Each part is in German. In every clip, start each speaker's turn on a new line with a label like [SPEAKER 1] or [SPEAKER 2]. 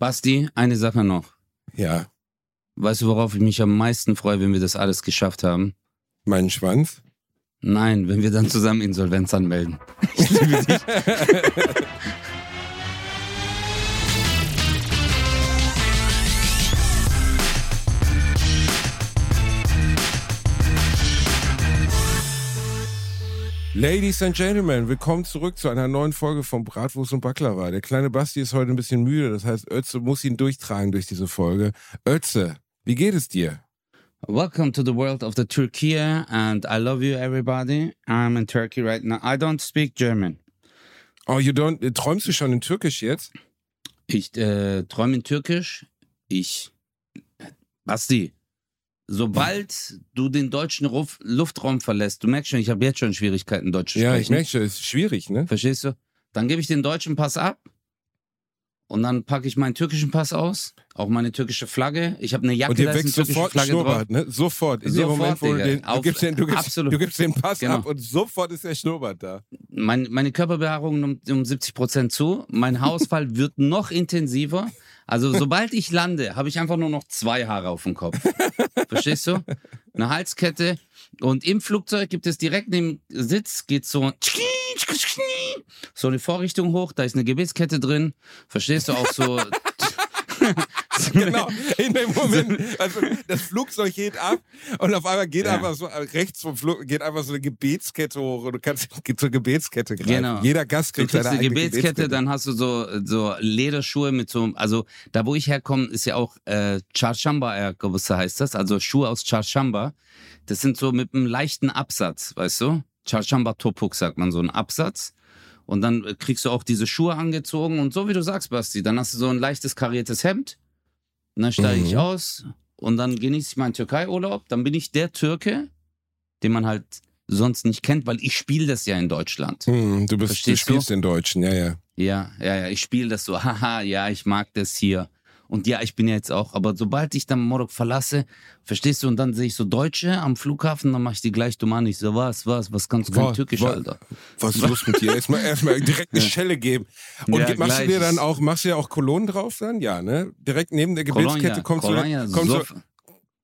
[SPEAKER 1] Basti, eine Sache noch.
[SPEAKER 2] Ja.
[SPEAKER 1] Weißt du, worauf ich mich am meisten freue, wenn wir das alles geschafft haben?
[SPEAKER 2] Meinen Schwanz?
[SPEAKER 1] Nein, wenn wir dann zusammen Insolvenz anmelden. Ich liebe dich.
[SPEAKER 2] Ladies and Gentlemen, willkommen zurück zu einer neuen Folge von Bratwurst und Baklava. Der kleine Basti ist heute ein bisschen müde, das heißt, Ötze muss ihn durchtragen durch diese Folge. Ötze, wie geht es dir?
[SPEAKER 1] Welcome to the world of the Turkey and I love you everybody. I'm in Turkey right now. I don't speak German.
[SPEAKER 2] Oh, you don't, äh, träumst du schon in Türkisch jetzt?
[SPEAKER 1] Ich äh, träume in Türkisch. Ich. Basti, sobald du den deutschen Ruf Luftraum verlässt, du merkst schon, ich habe jetzt schon Schwierigkeiten, Deutsch zu
[SPEAKER 2] Ja,
[SPEAKER 1] sprechen.
[SPEAKER 2] ich merke schon, ist schwierig, ne?
[SPEAKER 1] Verstehst du? Dann gebe ich den deutschen Pass ab und dann packe ich meinen türkischen Pass aus, auch meine türkische Flagge. Ich habe eine Jacke,
[SPEAKER 2] Und dir
[SPEAKER 1] da ist eine türkische
[SPEAKER 2] sofort
[SPEAKER 1] Flagge drauf.
[SPEAKER 2] Schnurrbart, ne? Sofort. In dem
[SPEAKER 1] Sofort,
[SPEAKER 2] Moment, wo du
[SPEAKER 1] Digga.
[SPEAKER 2] den, du
[SPEAKER 1] Auf-
[SPEAKER 2] gibst den, du gibst,
[SPEAKER 1] absolut.
[SPEAKER 2] du gibst den Pass
[SPEAKER 1] Genau.
[SPEAKER 2] ab und sofort ist der Schnurrbart da.
[SPEAKER 1] Mein, meine Körperbehaarung nimmt um 70 Prozent zu. Mein Haarausfall wird noch intensiver. Also sobald ich lande, habe ich einfach nur noch zwei Haare auf dem Kopf. Verstehst du? Eine Halskette. Und im Flugzeug gibt es direkt neben dem Sitz, geht so so eine Vorrichtung hoch, da ist eine Gebetskette drin. Verstehst du auch so?
[SPEAKER 2] Genau, in dem Moment, also das Flugzeug geht ab und auf einmal geht
[SPEAKER 1] Ja.
[SPEAKER 2] einfach so, äh, rechts vom Flug geht einfach so eine Gebetskette hoch und du kannst zur Gebetskette greifen.
[SPEAKER 1] Genau.
[SPEAKER 2] Jeder Gast kriegt seine
[SPEAKER 1] eine
[SPEAKER 2] eigene
[SPEAKER 1] Gebetskette, dann hast du so, so Lederschuhe mit so, also da wo ich herkomme, ist ja auch äh, Charshamba Ayakkabısı heißt das, also Schuhe aus Charshamba. Das sind so mit einem leichten Absatz, weißt du? Charshamba Topuk sagt man, so ein Absatz. Und dann äh, kriegst du auch diese Schuhe angezogen und so wie du sagst, Basti, dann hast du so ein leichtes kariertes Hemd. Und dann steige ich
[SPEAKER 2] Mhm.
[SPEAKER 1] aus und dann genieße ich meinen Türkei-Urlaub. Dann bin ich der Türke, den man halt sonst nicht kennt, weil ich spiele das ja in Deutschland.
[SPEAKER 2] Hm, du, bist, du
[SPEAKER 1] Verstehst du?
[SPEAKER 2] spielst den Deutschen, ja, ja.
[SPEAKER 1] Ja, ja, ja, ich spiele das so, haha, ja, ich mag das hier. Und ja, ich bin ja jetzt auch, aber sobald ich dann Morok verlasse, verstehst du, und dann sehe ich so Deutsche am Flughafen, dann mache ich die gleich dumm an. Ich so, was, was, was kannst du kein Türkisch,
[SPEAKER 2] wa-
[SPEAKER 1] Alter?
[SPEAKER 2] Was ist los mit dir? Erstmal, erstmal direkt eine Schelle geben. Und
[SPEAKER 1] Ja,
[SPEAKER 2] machst du
[SPEAKER 1] gleich.
[SPEAKER 2] dir dann auch, machst du ja auch Kolonnen drauf dann? Ja, ne? Direkt neben der Gebetskette kommt, so,
[SPEAKER 1] Colonia,
[SPEAKER 2] eine, kommt, so,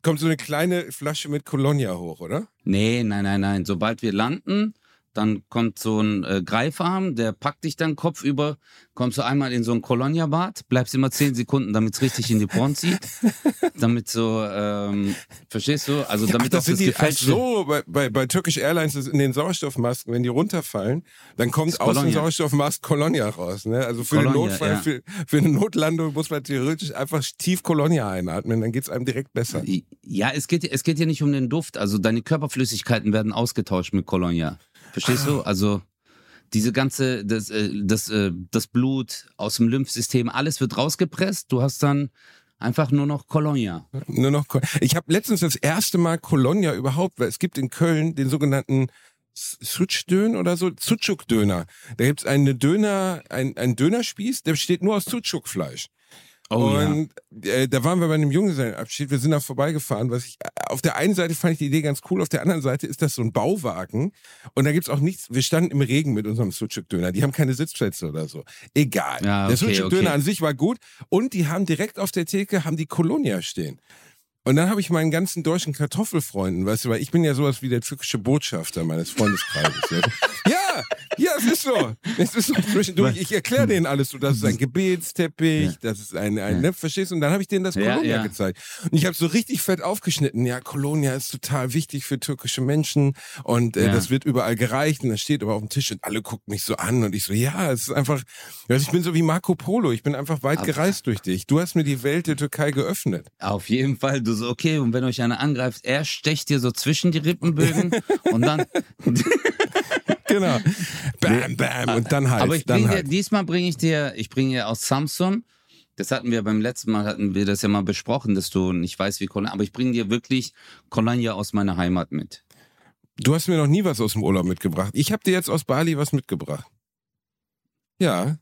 [SPEAKER 2] kommt so eine kleine Flasche mit Colonia hoch, oder?
[SPEAKER 1] Nee, nein, nein, nein. Sobald wir landen, dann kommt so ein äh, Greifarm, der packt dich dann kopfüber, kommst du einmal in so ein Kolonia-Bad, bleibst immer zehn Sekunden, damit es richtig in die Porn zieht. damit so, ähm, verstehst du? Also damit
[SPEAKER 2] Ach, das
[SPEAKER 1] das
[SPEAKER 2] die, ach
[SPEAKER 1] gefälschte...
[SPEAKER 2] so, bei, bei, bei Turkish Airlines ist in den Sauerstoffmasken, wenn die runterfallen, dann kommt
[SPEAKER 1] Das
[SPEAKER 2] aus den
[SPEAKER 1] Colonia.
[SPEAKER 2] Sauerstoffmasken Colonia raus. Ne? Also für
[SPEAKER 1] Colonia,
[SPEAKER 2] den Notfall,
[SPEAKER 1] ja.
[SPEAKER 2] für, für eine Notlandung muss man theoretisch einfach tief Colonia einatmen, dann geht's einem direkt besser.
[SPEAKER 1] Ja, es geht, es geht ja nicht um den Duft. Also deine Körperflüssigkeiten werden ausgetauscht mit Colonia. Verstehst du? Also diese ganze, das, äh, das, äh, das Blut aus dem Lymphsystem, alles wird rausgepresst. Du hast dann einfach nur noch Colonia.
[SPEAKER 2] Nur noch, Ko- ich habe letztens das erste Mal Colonia überhaupt, weil es gibt in Köln den sogenannten Suchdön oder so, Sucuk-Döner. Da gibt's einen Döner, ein, ein Dönerspieß, der besteht nur aus Sucuk-Fleisch.
[SPEAKER 1] Oh
[SPEAKER 2] und äh, da waren wir bei einem Junggesellenabschied, wir sind da vorbeigefahren, was ich, äh, auf der einen Seite fand ich die Idee ganz cool, auf der anderen Seite ist das so ein Bauwagen und da gibt's auch nichts, wir standen im Regen mit unserem Sucuk-Döner, die haben keine Sitzplätze oder so. Egal.
[SPEAKER 1] Ja,
[SPEAKER 2] der
[SPEAKER 1] okay,
[SPEAKER 2] Sucuk-Döner
[SPEAKER 1] okay.
[SPEAKER 2] an sich war gut und die haben direkt auf der Theke, haben die Colonia stehen. Und dann habe ich meinen ganzen deutschen Kartoffelfreunden, weißt du, weil ich bin ja sowas wie der türkische Botschafter meines Freundeskreises. du? ja, ja, es ist so. Es ist so zwischendurch. Ich erkläre denen alles so, das ist ein Gebetsteppich,
[SPEAKER 1] Ja.
[SPEAKER 2] das ist ein, ein ne, verstehst du? Und dann habe ich denen das
[SPEAKER 1] Ja,
[SPEAKER 2] Colonia
[SPEAKER 1] ja.
[SPEAKER 2] gezeigt. Und ich habe so richtig fett aufgeschnitten. Ja, Colonia ist total wichtig für türkische Menschen und äh,
[SPEAKER 1] Ja.
[SPEAKER 2] das wird überall gereicht und das steht aber auf dem Tisch und alle gucken mich so an und ich so, ja, es ist einfach, also ich bin so wie Marco Polo, ich bin einfach weit
[SPEAKER 1] Aber-
[SPEAKER 2] gereist durch dich. Du hast mir die Welt der Türkei geöffnet.
[SPEAKER 1] Auf jeden Fall, du so, okay, und wenn euch einer angreift, er stecht dir so zwischen die Rippenbögen und dann.
[SPEAKER 2] Genau. Bam, bam. Und dann halt.
[SPEAKER 1] Aber ich bring dir,
[SPEAKER 2] halt.
[SPEAKER 1] diesmal bringe ich dir, ich bringe dir aus Samsung. Das hatten wir beim letzten Mal, hatten wir das ja mal besprochen, dass du nicht weißt, wie Colonia, aber ich bringe dir wirklich Colonia aus meiner Heimat mit.
[SPEAKER 2] Du hast mir noch nie was aus dem Urlaub mitgebracht. Ich habe dir jetzt aus Bali was mitgebracht. Ja.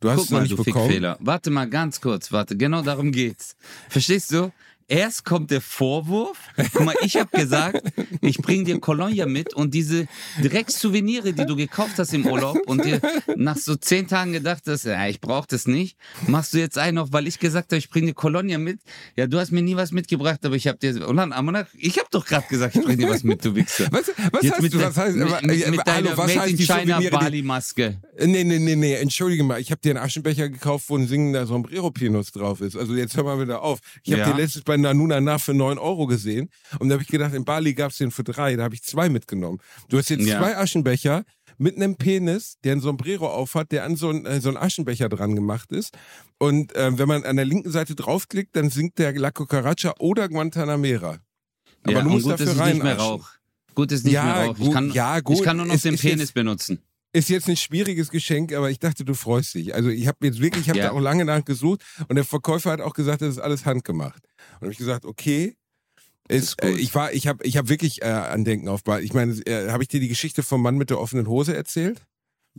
[SPEAKER 2] Du hast
[SPEAKER 1] Guck
[SPEAKER 2] es noch
[SPEAKER 1] mal,
[SPEAKER 2] nicht
[SPEAKER 1] du
[SPEAKER 2] bekommen.
[SPEAKER 1] Fickfehler. Warte mal ganz kurz, warte, genau darum geht's. Verstehst du? Erst kommt der Vorwurf. Guck mal, ich habe gesagt, ich bring dir Colonia mit und diese Dreckssouvenirs, die du gekauft hast im Urlaub und dir nach so zehn Tagen gedacht hast, ja, ich brauche das nicht, machst du jetzt einen auf, weil ich gesagt habe, ich bring dir Colonia mit. Ja, du hast mir nie was mitgebracht, aber ich habe dir, und dann, Amanach, ich habe doch gerade gesagt, ich bring dir was mit, du Wichser.
[SPEAKER 2] Was, was
[SPEAKER 1] Jetzt
[SPEAKER 2] heißt,
[SPEAKER 1] mit,
[SPEAKER 2] du, was heißt,
[SPEAKER 1] mit, mit,
[SPEAKER 2] äh,
[SPEAKER 1] mit
[SPEAKER 2] hallo,
[SPEAKER 1] deiner
[SPEAKER 2] was
[SPEAKER 1] Made in China Bali-Maske.
[SPEAKER 2] Nee, nee, nee, nee, entschuldige mal, ich habe dir einen Aschenbecher gekauft, wo ein singender Sombrero-Pinus drauf ist. Also jetzt hör mal wieder auf. Ich habe
[SPEAKER 1] Ja.
[SPEAKER 2] den letztes bei Nanuna nach für 9 Euro gesehen und da habe ich gedacht, in Bali gab's den für drei, da habe ich zwei mitgenommen. Du hast jetzt
[SPEAKER 1] Ja.
[SPEAKER 2] zwei Aschenbecher mit einem Penis, der ein Sombrero aufhat, der an so einen, äh, so einen Aschenbecher dran gemacht ist. Und äh, wenn man an der linken Seite draufklickt, dann singt der La Cucaracha oder Guantanamera. Aber
[SPEAKER 1] ja,
[SPEAKER 2] du musst
[SPEAKER 1] gut,
[SPEAKER 2] dafür
[SPEAKER 1] ich rauch. Gut, ich nicht
[SPEAKER 2] Ja,
[SPEAKER 1] mehr rauch. Ich
[SPEAKER 2] gut,
[SPEAKER 1] kann,
[SPEAKER 2] ja, gut,
[SPEAKER 1] ich kann nur noch
[SPEAKER 2] es
[SPEAKER 1] den
[SPEAKER 2] ist
[SPEAKER 1] Penis
[SPEAKER 2] jetzt-
[SPEAKER 1] benutzen.
[SPEAKER 2] ist jetzt ein schwieriges Geschenk, aber ich dachte, du freust dich. Also ich habe jetzt wirklich, ich habe
[SPEAKER 1] Ja.
[SPEAKER 2] da auch lange nachgesucht und der Verkäufer hat auch gesagt, das ist alles handgemacht. Und habe ich gesagt, okay. Ist, äh, ich war, ich habe, ich habe wirklich äh, Andenken auf. Bali. Ich meine, äh, habe ich dir die Geschichte vom Mann mit der offenen Hose erzählt?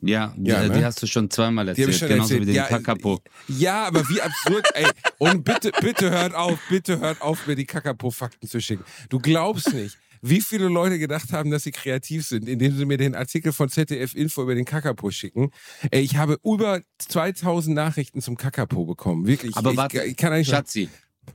[SPEAKER 1] Ja,
[SPEAKER 2] Ja,
[SPEAKER 1] die,
[SPEAKER 2] ne?
[SPEAKER 1] die hast du schon zweimal
[SPEAKER 2] Die hab ich
[SPEAKER 1] erzählt,
[SPEAKER 2] schon
[SPEAKER 1] genauso
[SPEAKER 2] erzählt.
[SPEAKER 1] wie den
[SPEAKER 2] Ja,
[SPEAKER 1] Kakapo.
[SPEAKER 2] Ja, aber wie absurd, ey. Und bitte, bitte hört auf, bitte hört auf, mir die Kakapo-Fakten zu schicken. Du glaubst nicht, wie viele Leute gedacht haben, dass sie kreativ sind, indem sie mir den Artikel von ZDF Info über den Kakapo schicken. Ey, ich habe über 2000 Nachrichten zum Kakapo bekommen. Wirklich.
[SPEAKER 1] Aber
[SPEAKER 2] ich,
[SPEAKER 1] warte,
[SPEAKER 2] ich kann eigentlich
[SPEAKER 1] Schatzi,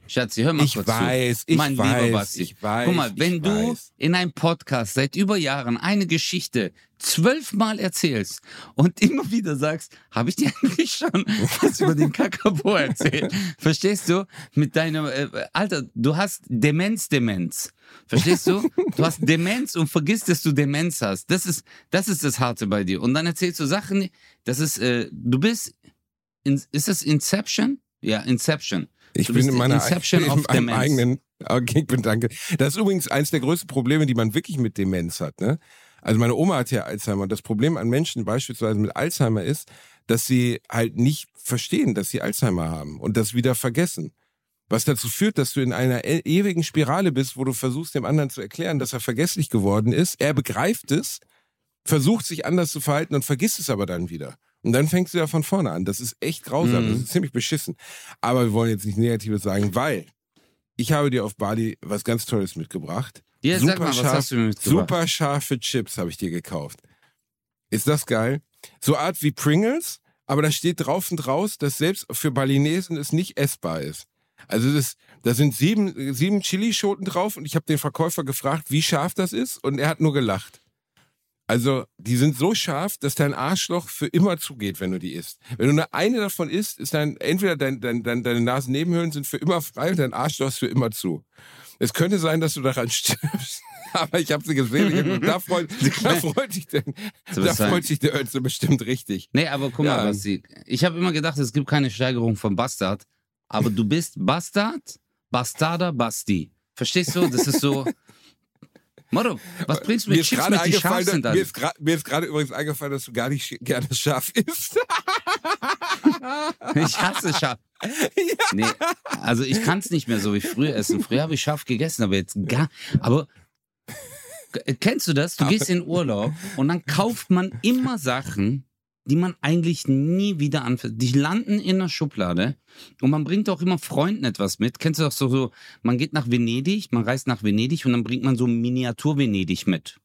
[SPEAKER 1] Schatzi, hör mal
[SPEAKER 2] Ich
[SPEAKER 1] kurz
[SPEAKER 2] weiß,
[SPEAKER 1] zu.
[SPEAKER 2] ich
[SPEAKER 1] mein
[SPEAKER 2] weiß,
[SPEAKER 1] lieber Basti.
[SPEAKER 2] ich weiß,
[SPEAKER 1] Guck mal, wenn du
[SPEAKER 2] weiß.
[SPEAKER 1] in einem Podcast seit über Jahren eine Geschichte zwölfmal erzählst und immer wieder sagst, habe ich dir eigentlich schon was über den Kakapo erzählt? Verstehst du? Mit deinem, äh, Alter, du hast Demenz, Demenz. Verstehst du? Du hast Demenz und vergisst, dass du Demenz hast. Das ist, das ist das Harte bei dir. Und dann erzählst du Sachen, das ist, äh, du bist, in, ist das Inception? Ja, Inception.
[SPEAKER 2] Ich bin in meiner
[SPEAKER 1] Inception
[SPEAKER 2] in meinem eigenen. Okay, ich bin danke. Das ist übrigens eines der größten Probleme, die man wirklich mit Demenz hat. Ne? Also meine Oma hat ja Alzheimer. Das Problem an Menschen beispielsweise mit Alzheimer ist, dass sie halt nicht verstehen, dass sie Alzheimer haben und das wieder vergessen. Was dazu führt, dass du in einer e ewigen Spirale bist, wo du versuchst, dem anderen zu erklären, dass er vergesslich geworden ist. Er begreift es, versucht sich anders zu verhalten und vergisst es aber dann wieder. Und dann fängst du ja von vorne an. Das ist echt grausam.
[SPEAKER 1] Mhm.
[SPEAKER 2] Das ist ziemlich beschissen. Aber wir wollen jetzt nicht Negatives sagen, weil ich habe dir auf Bali was ganz Tolles mitgebracht.
[SPEAKER 1] Ja,
[SPEAKER 2] Super
[SPEAKER 1] sag mal, was
[SPEAKER 2] scharf-
[SPEAKER 1] hast du mir mitgebracht?
[SPEAKER 2] Super scharfe Chips habe ich dir gekauft. Ist das geil? So Art wie Pringles, aber da steht drauf und raus, dass selbst für Balinesen es nicht essbar ist. Also das, da sind sieben, sieben Chilischoten drauf und ich habe den Verkäufer gefragt, wie scharf das ist und er hat nur gelacht. Also die sind so scharf, dass dein Arschloch für immer zugeht, wenn du die isst. Wenn du nur eine davon isst, ist dann entweder dein, dein, dein, deine Nasennebenhöhlen sind für immer frei und dein Arschloch ist für immer zu. Es könnte sein, dass du daran stirbst. Aber ich habe sie gesehen. Ich hab, da, freut, da freut sich der,
[SPEAKER 1] So
[SPEAKER 2] da freut sich der Ötze bestimmt richtig.
[SPEAKER 1] Nee, aber guck
[SPEAKER 2] Ja.
[SPEAKER 1] mal, Basti. Ich habe immer gedacht, es gibt keine Steigerung von Bastard. Aber du bist Bastard, Bastarder, Basti. Verstehst du? Das ist so. Motto, was bringst du
[SPEAKER 2] Mir
[SPEAKER 1] mit
[SPEAKER 2] ist
[SPEAKER 1] Chips mit, die scharf sind dann?
[SPEAKER 2] mir ist mir ist gerade übrigens eingefallen, dass du gar nicht gerne scharf isst.
[SPEAKER 1] Ich hasse scharf. Nee, also ich kann es nicht mehr so wie früher essen. Früher habe ich scharf gegessen, aber jetzt gar. Aber kennst du das? Du gehst in Urlaub und dann kauft man immer Sachen, die man eigentlich nie wieder anfasst. Die landen in der Schublade und man bringt auch immer Freunden etwas mit. Kennst du doch so, so, man geht nach Venedig, man reist nach Venedig und dann bringt man so Miniatur-Venedig mit.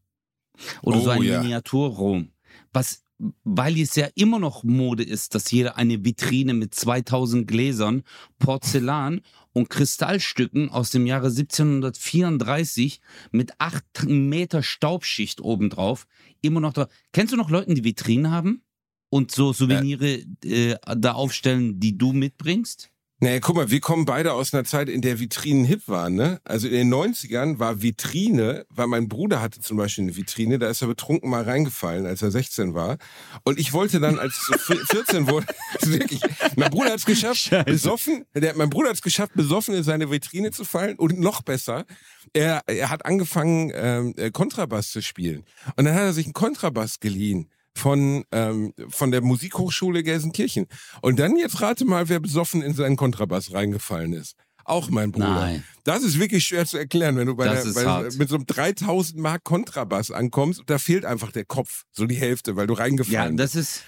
[SPEAKER 1] Oder so
[SPEAKER 2] Oh,
[SPEAKER 1] ein
[SPEAKER 2] ja.
[SPEAKER 1] Miniatur-Rom. Was, weil es ja immer noch Mode ist, dass jeder eine Vitrine mit 2000 Gläsern, Porzellan und Kristallstücken aus dem Jahre 1734 mit 8 Meter Staubschicht obendrauf immer noch da. Kennst du noch Leute, die Vitrinen haben? Und so Souvenire äh, da aufstellen, die du mitbringst?
[SPEAKER 2] Naja, guck mal, wir kommen beide aus einer Zeit, in der Vitrinen hip waren, ne? Also in den 90ern war Vitrine, weil mein Bruder hatte zum Beispiel eine Vitrine, da ist er betrunken mal reingefallen, als er 16 war. Und ich wollte dann, als ich so 14 wurde, wirklich, mein Bruder hat es geschafft, besoffen, der, mein Bruder hat es geschafft, besoffen in seine Vitrine zu fallen und noch besser, er, er hat angefangen, ähm, äh, Kontrabass zu spielen. Und dann hat er sich einen Kontrabass geliehen von, ähm, von der Musikhochschule Gelsenkirchen. Und dann jetzt rate mal, wer besoffen in seinen Kontrabass reingefallen ist. Auch mein Bruder.
[SPEAKER 1] Nein.
[SPEAKER 2] Das ist wirklich schwer zu erklären, wenn du bei der, bei, mit so einem 3000 Mark Kontrabass ankommst. Da fehlt einfach der Kopf, so die Hälfte, weil du
[SPEAKER 1] Ja,
[SPEAKER 2] reingefallen bist.
[SPEAKER 1] das ist.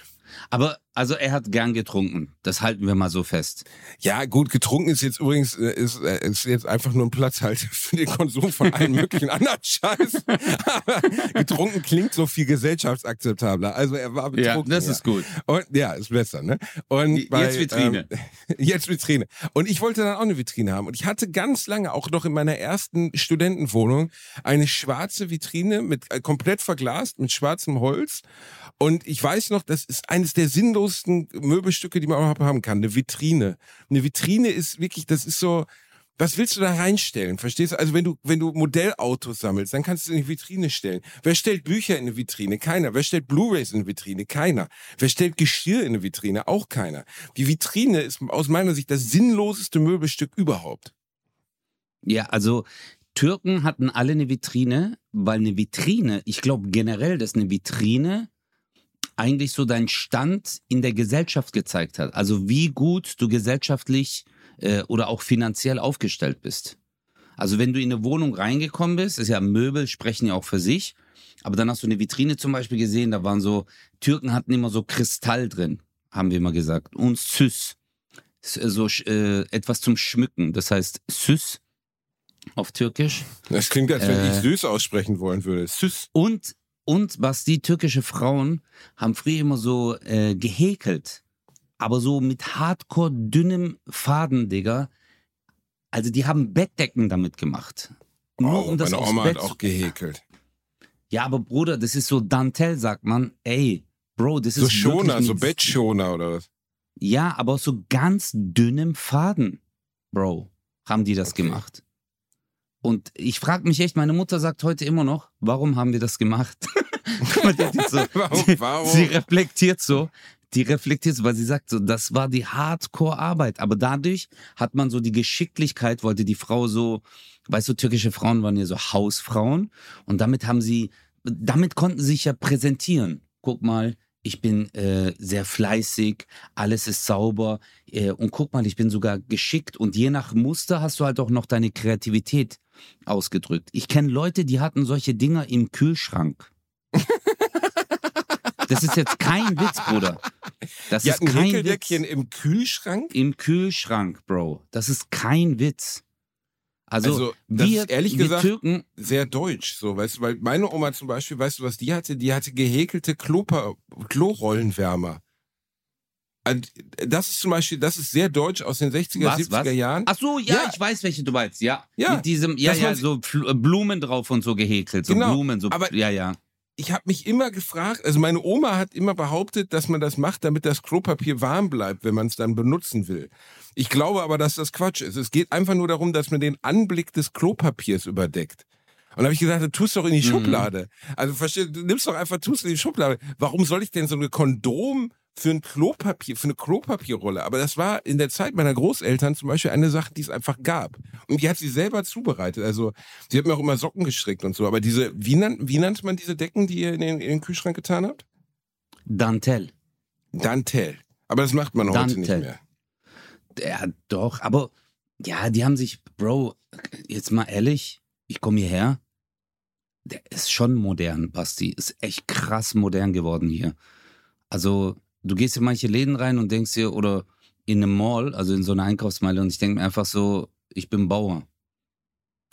[SPEAKER 1] Aber Also er hat gern getrunken. Das halten wir mal so fest.
[SPEAKER 2] Ja, gut, getrunken ist jetzt übrigens äh, ist, äh, ist jetzt einfach nur ein Platzhalter für den Konsum von allen möglichen anderen Scheiß. Aber getrunken klingt so viel gesellschaftsakzeptabler. Also er war betrunken.
[SPEAKER 1] Ja, das ist gut.
[SPEAKER 2] Und ja, ist besser, ne? Und bei,
[SPEAKER 1] jetzt Vitrine.
[SPEAKER 2] Ähm, jetzt Vitrine. Und ich wollte dann auch eine Vitrine haben. Und ich hatte ganz lange, auch noch in meiner ersten Studentenwohnung, eine schwarze Vitrine mit äh, komplett verglast, mit schwarzem Holz. Und ich weiß noch, das ist eines der sinnlosesten Möbelstücke, die man auch haben kann. Eine Vitrine. Eine Vitrine ist wirklich, das ist so, was willst du da reinstellen? Verstehst du? Also wenn du, wenn du Modellautos sammelst, dann kannst du in die Vitrine stellen. Wer stellt Bücher in eine Vitrine? Keiner. Wer stellt Blu-rays in eine Vitrine? Keiner. Wer stellt Geschirr in eine Vitrine? Auch keiner. Die Vitrine ist aus meiner Sicht das sinnloseste Möbelstück überhaupt.
[SPEAKER 1] Ja, also Türken hatten alle eine Vitrine, weil eine Vitrine, ich glaube generell, dass eine Vitrine eigentlich so deinen Stand in der Gesellschaft gezeigt hat. Also wie gut du gesellschaftlich äh, oder auch finanziell aufgestellt bist. Also wenn du in eine Wohnung reingekommen bist, ist ja Möbel sprechen ja auch für sich, aber dann hast du eine Vitrine zum Beispiel gesehen, da waren so, Türken hatten immer so Kristall drin, haben wir immer gesagt, und Süß, so äh, etwas zum Schmücken, das heißt Süß auf Türkisch.
[SPEAKER 2] Das klingt, als wenn äh, ich süß aussprechen wollen würde. Süß.
[SPEAKER 1] Und und was die türkische Frauen haben früher immer so äh, gehäkelt. Aber so mit hardcore dünnem Faden, Digga. Also die haben Bettdecken damit gemacht.
[SPEAKER 2] Nur oh, um das meine Oma Bett hat auch gehäkelt.
[SPEAKER 1] Ja, aber Bruder, das ist so Dantel, sagt man. Ey, Bro, das
[SPEAKER 2] so
[SPEAKER 1] ist
[SPEAKER 2] Schoner, so Bettschoner oder was?
[SPEAKER 1] Ja, aber so ganz dünnem Faden, Bro, haben die das okay. gemacht. Und ich frage mich echt, meine Mutter sagt heute immer noch, warum haben wir das gemacht? so, warum, warum? Sie reflektiert so, die reflektiert so, weil sie sagt so, das war die Hardcore-Arbeit. Aber dadurch hat man so die Geschicklichkeit, wollte die Frau so, weißt du, türkische Frauen waren ja so Hausfrauen und damit haben sie, damit konnten sie sich ja präsentieren. Guck mal, ich bin äh, sehr fleißig, alles ist sauber äh, und guck mal, ich bin sogar geschickt und je nach Muster hast du halt auch noch deine Kreativität ausgedrückt. Ich kenne Leute, die hatten solche Dinger im Kühlschrank. Das ist jetzt kein Witz, Bruder. Das
[SPEAKER 2] die
[SPEAKER 1] ist kein
[SPEAKER 2] Witz. im Kühlschrank?
[SPEAKER 1] Im Kühlschrank, Bro. Das ist kein Witz. Also,
[SPEAKER 2] also wir, ehrlich gesagt Türken, sehr deutsch, so, weißt du, weil meine Oma zum Beispiel, weißt du, was die hatte? Die hatte gehäkelte Klopa Klorollenwärmer. Das ist zum Beispiel, das ist sehr deutsch aus den 60er, was, 70er was? Jahren.
[SPEAKER 1] Ach so, ja, ja, ich weiß, welche du meinst, ja. ja Mit diesem, ja, ja, so äh, Blumen drauf und so gehäkelt, so genau, Blumen, so,
[SPEAKER 2] aber
[SPEAKER 1] ja, ja.
[SPEAKER 2] Ich habe mich immer gefragt, also meine Oma hat immer behauptet, dass man das macht, damit das Klopapier warm bleibt, wenn man es dann benutzen will. Ich glaube aber, dass das Quatsch ist. Es geht einfach nur darum, dass man den Anblick des Klopapiers überdeckt. Und da habe ich gesagt, du tust doch in die mhm. Schublade. Also versteh, du nimmst doch einfach, tust in die Schublade. Warum soll ich denn so eine Kondom für ein Klopapier, für eine Klopapierrolle. Aber das war in der Zeit meiner Großeltern zum Beispiel eine Sache, die es einfach gab. Und die hat sie selber zubereitet. Also sie hat mir auch immer Socken gestrickt und so. Aber diese, wie, nannt, wie nannte man diese Decken, die ihr in den, in den Kühlschrank getan habt?
[SPEAKER 1] Dantel.
[SPEAKER 2] Dantel. Aber das macht man Dantel. heute nicht mehr.
[SPEAKER 1] Ja, doch. Aber ja, die haben sich, Bro, jetzt mal ehrlich, ich komme hierher. Der ist schon modern, Basti. Ist echt krass modern geworden hier. Also, du gehst in manche Läden rein und denkst dir, oder in einem Mall, also in so einer Einkaufsmeile, und ich denke mir einfach so, ich bin Bauer.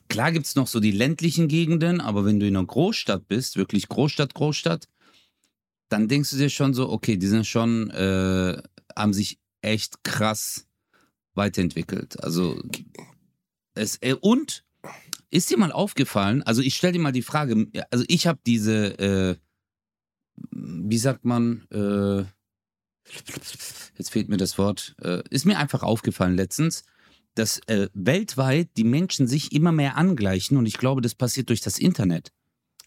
[SPEAKER 1] Klar gibt es noch so die ländlichen Gegenden, aber wenn du in einer Großstadt bist, wirklich Großstadt, Großstadt, dann denkst du dir schon so, okay, die sind schon, äh, haben sich echt krass weiterentwickelt. Also, es, äh, und ist dir mal aufgefallen, also ich stelle dir mal die Frage, also ich habe diese, äh, wie sagt man, äh, jetzt fehlt mir das Wort, äh, ist mir einfach aufgefallen letztens, dass äh, weltweit die Menschen sich immer mehr angleichen und ich glaube, das passiert durch das Internet.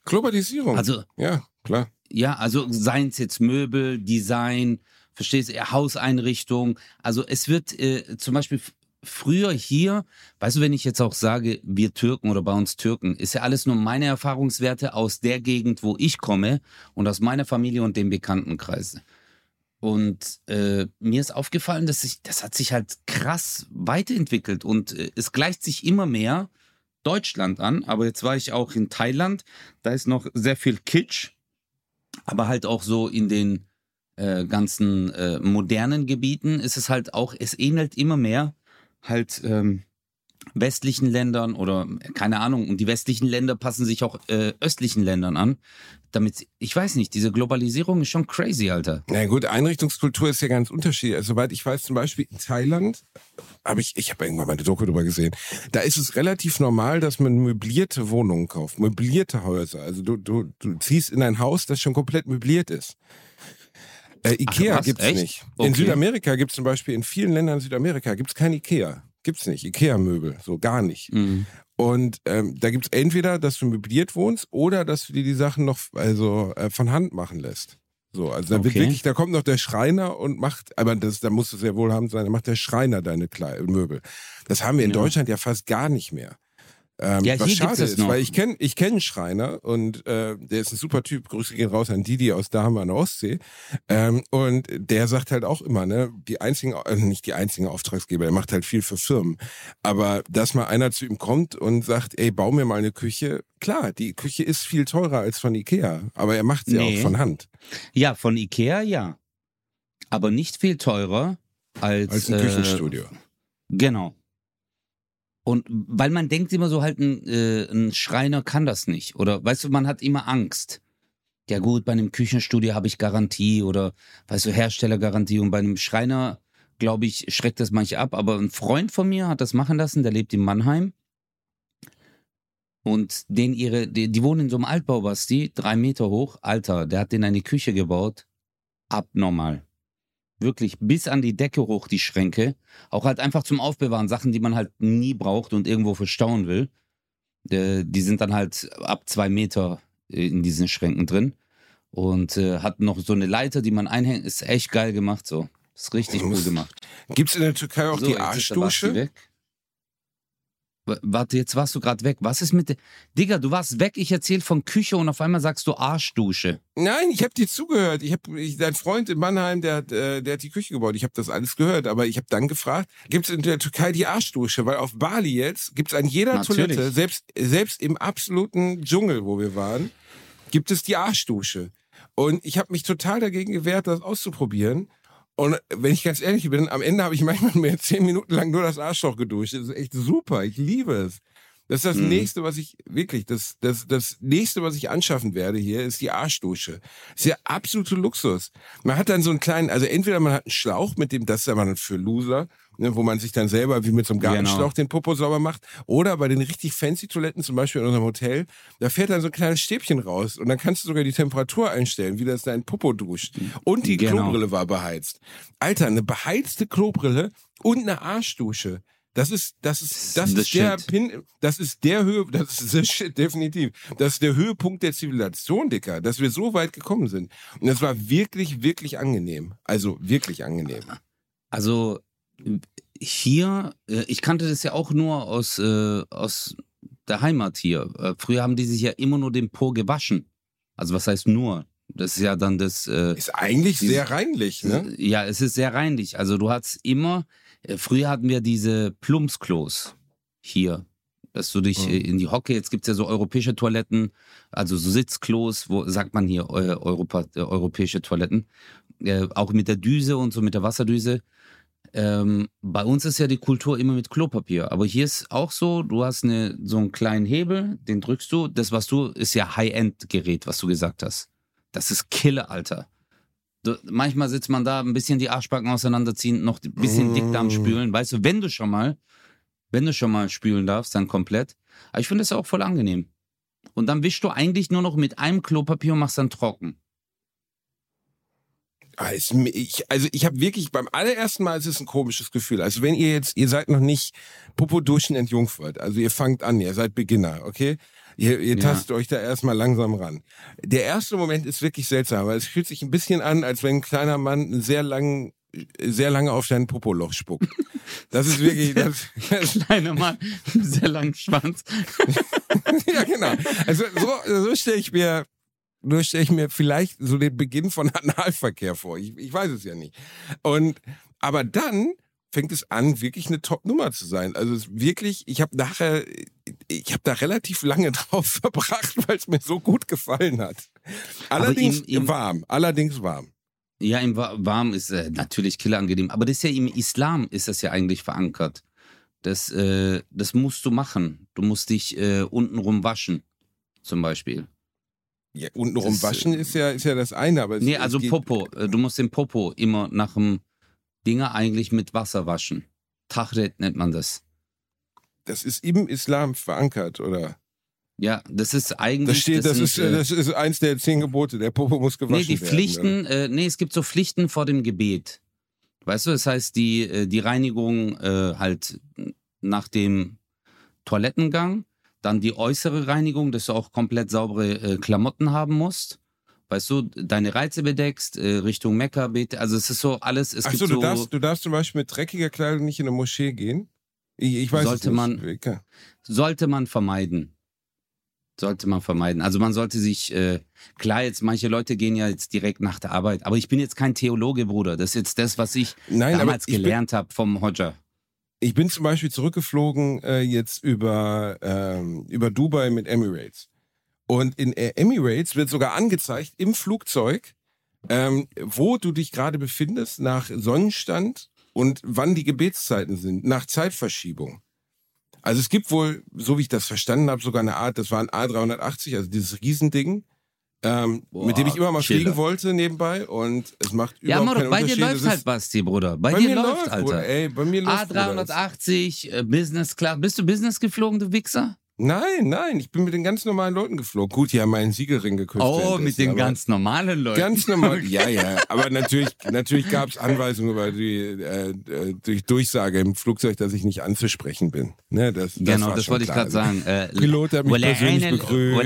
[SPEAKER 2] Globalisierung.
[SPEAKER 1] Also,
[SPEAKER 2] ja, klar.
[SPEAKER 1] Ja, also seien es jetzt Möbel, Design, verstehst du, Hauseinrichtung. Also es wird äh, zum Beispiel früher hier, weißt du, wenn ich jetzt auch sage, wir Türken oder bei uns Türken, ist ja alles nur meine Erfahrungswerte aus der Gegend, wo ich komme und aus meiner Familie und dem Bekanntenkreis. Und äh, mir ist aufgefallen, dass sich, das hat sich halt krass weiterentwickelt und äh, es gleicht sich immer mehr Deutschland an. Aber jetzt war ich auch in Thailand, da ist noch sehr viel Kitsch, aber halt auch so in den äh, ganzen äh, modernen Gebieten ist es halt auch, es ähnelt immer mehr halt ähm, westlichen Ländern oder keine Ahnung, und die westlichen Länder passen sich auch äh, östlichen Ländern an. Damit, ich weiß nicht, diese Globalisierung ist schon crazy, Alter.
[SPEAKER 2] Na gut, Einrichtungskultur ist ja ganz unterschiedlich. Also, soweit ich weiß, zum Beispiel in Thailand, habe ich, ich habe irgendwann mal eine Doku drüber gesehen, da ist es relativ normal, dass man möblierte Wohnungen kauft, möblierte Häuser. Also du, du, du ziehst in ein Haus, das schon komplett möbliert ist. Äh, Ikea
[SPEAKER 1] Ach,
[SPEAKER 2] gibt's
[SPEAKER 1] echt?
[SPEAKER 2] nicht.
[SPEAKER 1] Okay.
[SPEAKER 2] In Südamerika gibt's zum Beispiel, in vielen Ländern Südamerika gibt's kein Ikea. Gibt's nicht. Ikea-Möbel, so gar nicht.
[SPEAKER 1] Mhm.
[SPEAKER 2] Und ähm, da gibt's entweder, dass du möbliert wohnst oder dass du dir die Sachen noch also äh, von Hand machen lässt. So, also da wird
[SPEAKER 1] Okay.
[SPEAKER 2] wirklich, da kommt noch der Schreiner und macht, aber das, da musst du sehr wohlhabend sein, da macht der Schreiner deine Kle Möbel. Das haben wir in
[SPEAKER 1] Ja.
[SPEAKER 2] Deutschland ja fast gar nicht mehr. Ähm,
[SPEAKER 1] Ja,
[SPEAKER 2] was schade ist,
[SPEAKER 1] noch.
[SPEAKER 2] weil ich kenne ich kenn einen Schreiner und äh, der ist ein super Typ. Grüße gehen raus an Didi aus Dahme an der Ostsee. Ähm, und der sagt halt auch immer, ne, die einzigen, äh, nicht die einzigen Auftragsgeber, er macht halt viel für Firmen. Aber dass mal einer zu ihm kommt und sagt, ey, bau mir mal eine Küche, klar, die Küche ist viel teurer als von Ikea, aber er macht sie
[SPEAKER 1] Nee.
[SPEAKER 2] auch von Hand.
[SPEAKER 1] Ja, von Ikea ja. Aber nicht viel teurer als,
[SPEAKER 2] Als ein
[SPEAKER 1] äh,
[SPEAKER 2] Küchenstudio.
[SPEAKER 1] Genau. Und weil man denkt immer so halt, ein, äh, ein Schreiner kann das nicht. Oder weißt du, man hat immer Angst. Ja gut, bei einem Küchenstudio habe ich Garantie oder weißt du, Herstellergarantie und bei einem Schreiner, glaube ich, schreckt das manche ab. Aber ein Freund von mir hat das machen lassen, der lebt in Mannheim. Und den ihre, die, die wohnen in so einem Altbau, Basti, drei Meter hoch. Alter, der hat denen eine Küche gebaut. Abnormal. Wirklich bis an die Decke hoch, die Schränke. Auch halt einfach zum Aufbewahren, Sachen, die man halt nie braucht und irgendwo verstauen will. Äh, die sind dann halt ab zwei Meter äh, in diesen Schränken drin. Und äh, hat noch so eine Leiter, die man einhängt. Ist echt geil gemacht so. Ist richtig cool gemacht.
[SPEAKER 2] Gibt's in der Türkei auch
[SPEAKER 1] So,
[SPEAKER 2] die Arschdusche?
[SPEAKER 1] Warte, jetzt warst du gerade weg. Was ist mit der. Digga, du warst weg, ich erzähl von Küche und auf einmal sagst du Arschdusche.
[SPEAKER 2] Nein, ich habe dir zugehört. Ich habe ich, dein Freund in Mannheim, der hat, äh, der hat die Küche gebaut. Ich habe das alles gehört, aber ich habe dann gefragt, gibt's in der Türkei die Arschdusche? Weil auf Bali jetzt gibt's an jeder
[SPEAKER 1] Natürlich.
[SPEAKER 2] Toilette, selbst selbst im absoluten Dschungel, wo wir waren, gibt es die Arschdusche. Und ich habe mich total dagegen gewehrt, das auszuprobieren. Und wenn ich ganz ehrlich bin, am Ende habe ich manchmal mehr zehn Minuten lang nur das Arschloch geduscht. Das ist echt super. Ich liebe es. Das ist das
[SPEAKER 1] Mhm.
[SPEAKER 2] nächste, was ich wirklich, das, das, das nächste, was ich anschaffen werde hier, ist die Arschdusche. Das ist ja absolute Luxus. Man hat dann so einen kleinen, also entweder man hat einen Schlauch, mit dem, das ist aber für Loser, ne, wo man sich dann selber wie mit so einem Gartenschlauch
[SPEAKER 1] Genau.
[SPEAKER 2] den Popo sauber macht. Oder bei den richtig fancy Toiletten, zum Beispiel in unserem Hotel, da fährt dann so ein kleines Stäbchen raus und dann kannst du sogar die Temperatur einstellen, wie das dein Popo duscht. Und die
[SPEAKER 1] Genau.
[SPEAKER 2] Klobrille war beheizt. Alter, eine beheizte Klobrille und eine Arschdusche. Das ist, das ist, das ist der
[SPEAKER 1] shit.
[SPEAKER 2] Pin, das ist der Höhe, das ist the shit, definitiv. Das ist der Höhepunkt der Zivilisation, Dicker, dass wir so weit gekommen sind. Und das war wirklich, wirklich angenehm. Also wirklich angenehm.
[SPEAKER 1] Also hier, äh, ich kannte das ja auch nur aus, äh, aus der Heimat hier. Äh, Früher haben die sich ja immer nur den Po gewaschen. Also was heißt nur? Das ist ja dann das. Äh,
[SPEAKER 2] Ist eigentlich
[SPEAKER 1] Diese-
[SPEAKER 2] sehr reinlich, ne?
[SPEAKER 1] Ja, es ist sehr reinlich. Also du hattest immer, früher hatten wir diese Plumpsklos hier, dass du dich
[SPEAKER 2] Mhm.
[SPEAKER 1] äh, in die Hocke, jetzt gibt's ja so europäische Toiletten, also so Sitzklos, wo sagt man hier äh, Europa, äh, europäische Toiletten, äh, auch mit der Düse und so mit der Wasserdüse. Ähm, bei uns ist ja die Kultur immer mit Klopapier, aber hier ist auch so, du hast eine, so einen kleinen Hebel, den drückst du, das was du, ist ja High-End-Gerät, was du gesagt hast. Das ist Killer, Alter. Manchmal sitzt man da, ein bisschen die Arschbacken auseinanderziehen, noch ein bisschen Dickdarm spülen. Weißt du, wenn du schon mal, wenn du schon mal spülen darfst, dann komplett. Aber ich finde das auch voll angenehm. Und dann wischst du eigentlich nur noch mit einem Klopapier und machst dann trocken.
[SPEAKER 2] Mir- Ich, also ich habe wirklich beim allerersten Mal ist es ein komisches Gefühl. Also wenn ihr jetzt, ihr seid noch nicht Popo duschen entjungfert, also ihr fangt an, ihr seid Beginner, okay? Ihr, ihr
[SPEAKER 1] Ja.
[SPEAKER 2] tastet euch da erstmal langsam ran. Der erste Moment ist wirklich seltsam, weil es fühlt sich ein bisschen an, als wenn ein kleiner Mann einen sehr langen, sehr lange auf dein Popoloch spuckt. Das ist wirklich, das, das,
[SPEAKER 1] Kleiner Mann, sehr langen Schwanz.
[SPEAKER 2] ja genau. Also so, so stelle ich mir, so stelle ich mir vielleicht so den Beginn von Analverkehr vor. Ich, ich weiß es ja nicht. Und aber dann fängt es an, wirklich eine Top-Nummer zu sein. Also es ist wirklich, ich habe nachher, ich habe da relativ lange drauf verbracht, weil es mir so gut gefallen hat. Allerdings
[SPEAKER 1] ihm- ihm-
[SPEAKER 2] warm, allerdings warm.
[SPEAKER 1] Ja, im Wa- Warm ist äh, natürlich killangenehm, aber das ist ja im Islam ist das ja eigentlich verankert. Das, äh, das musst du machen. Du musst dich äh, untenrum waschen, zum Beispiel.
[SPEAKER 2] Ja, untenrum
[SPEAKER 1] Das,
[SPEAKER 2] waschen
[SPEAKER 1] äh,
[SPEAKER 2] ist ja, ist ja das eine, aber es,
[SPEAKER 1] Nee, also Popo. Äh, Du musst den Popo immer nach dem Dinger eigentlich mit Wasser waschen. Tachret nennt man das.
[SPEAKER 2] das ist im Islam verankert, oder?
[SPEAKER 1] Ja, das ist eigentlich.
[SPEAKER 2] Das steht, das,
[SPEAKER 1] sind,
[SPEAKER 2] ist,
[SPEAKER 1] äh,
[SPEAKER 2] das ist eins der zehn Gebote. Der Popo muss gewaschen
[SPEAKER 1] Nee, die
[SPEAKER 2] werden.
[SPEAKER 1] Pflichten, äh, nee, es gibt so Pflichten vor dem Gebet. Weißt du, das heißt, die, äh, die Reinigung äh, halt nach dem Toilettengang, dann die äußere Reinigung, dass du auch komplett saubere äh, Klamotten haben musst. Weißt du, deine Reize bedeckst, äh, Richtung Mekka, bete. Also es ist so alles, es
[SPEAKER 2] Ach so,
[SPEAKER 1] so,
[SPEAKER 2] du darfst, du darfst zum Beispiel mit dreckiger Kleidung nicht in eine Moschee gehen? Ich, ich weiß
[SPEAKER 1] Sollte man- sollte man vermeiden. Sollte man vermeiden. Also man sollte sich, äh, klar, jetzt manche Leute gehen ja jetzt direkt nach der Arbeit, aber ich bin jetzt kein Theologe, Bruder. Das ist jetzt das, was ich
[SPEAKER 2] Nein,
[SPEAKER 1] damals
[SPEAKER 2] ich
[SPEAKER 1] gelernt habe vom Hodja.
[SPEAKER 2] ich bin zum Beispiel zurückgeflogen äh, jetzt über, ähm, über Dubai mit Emirates. Und in Emirates wird sogar angezeigt im Flugzeug, ähm, wo du dich gerade befindest nach Sonnenstand und wann die Gebetszeiten sind, nach Zeitverschiebung. Also es gibt wohl, so wie ich das verstanden habe, sogar eine Art, das war ein A380, also dieses Riesending, ähm,
[SPEAKER 1] Boah,
[SPEAKER 2] mit dem ich immer mal
[SPEAKER 1] Chiller.
[SPEAKER 2] fliegen wollte nebenbei und es macht
[SPEAKER 1] Ja,
[SPEAKER 2] überhaupt keinen
[SPEAKER 1] bei dir
[SPEAKER 2] Unterschied.
[SPEAKER 1] läuft
[SPEAKER 2] Es ist-
[SPEAKER 1] halt Basti, Bruder. Bei,
[SPEAKER 2] bei
[SPEAKER 1] dir
[SPEAKER 2] mir
[SPEAKER 1] läuft,
[SPEAKER 2] läuft,
[SPEAKER 1] Alter.
[SPEAKER 2] Bruder, ey, bei mir läuft Bruder.
[SPEAKER 1] A380, äh, Business Class. Bist du Business geflogen, du Wichser?
[SPEAKER 2] Nein, nein, ich bin mit den ganz normalen Leuten geflogen. Gut, die haben meinen Siegelring geküsst.
[SPEAKER 1] Oh, mit den ganz normalen Leuten.
[SPEAKER 2] Ganz normal, okay. ja, ja. Aber natürlich, natürlich gab es Anweisungen über die äh, äh, durch Durchsage im Flugzeug, dass ich nicht anzusprechen bin. Ne, das, das
[SPEAKER 1] genau, das wollte ich gerade sagen. Äh,
[SPEAKER 2] Pilot hat mich persönlich begrüßt.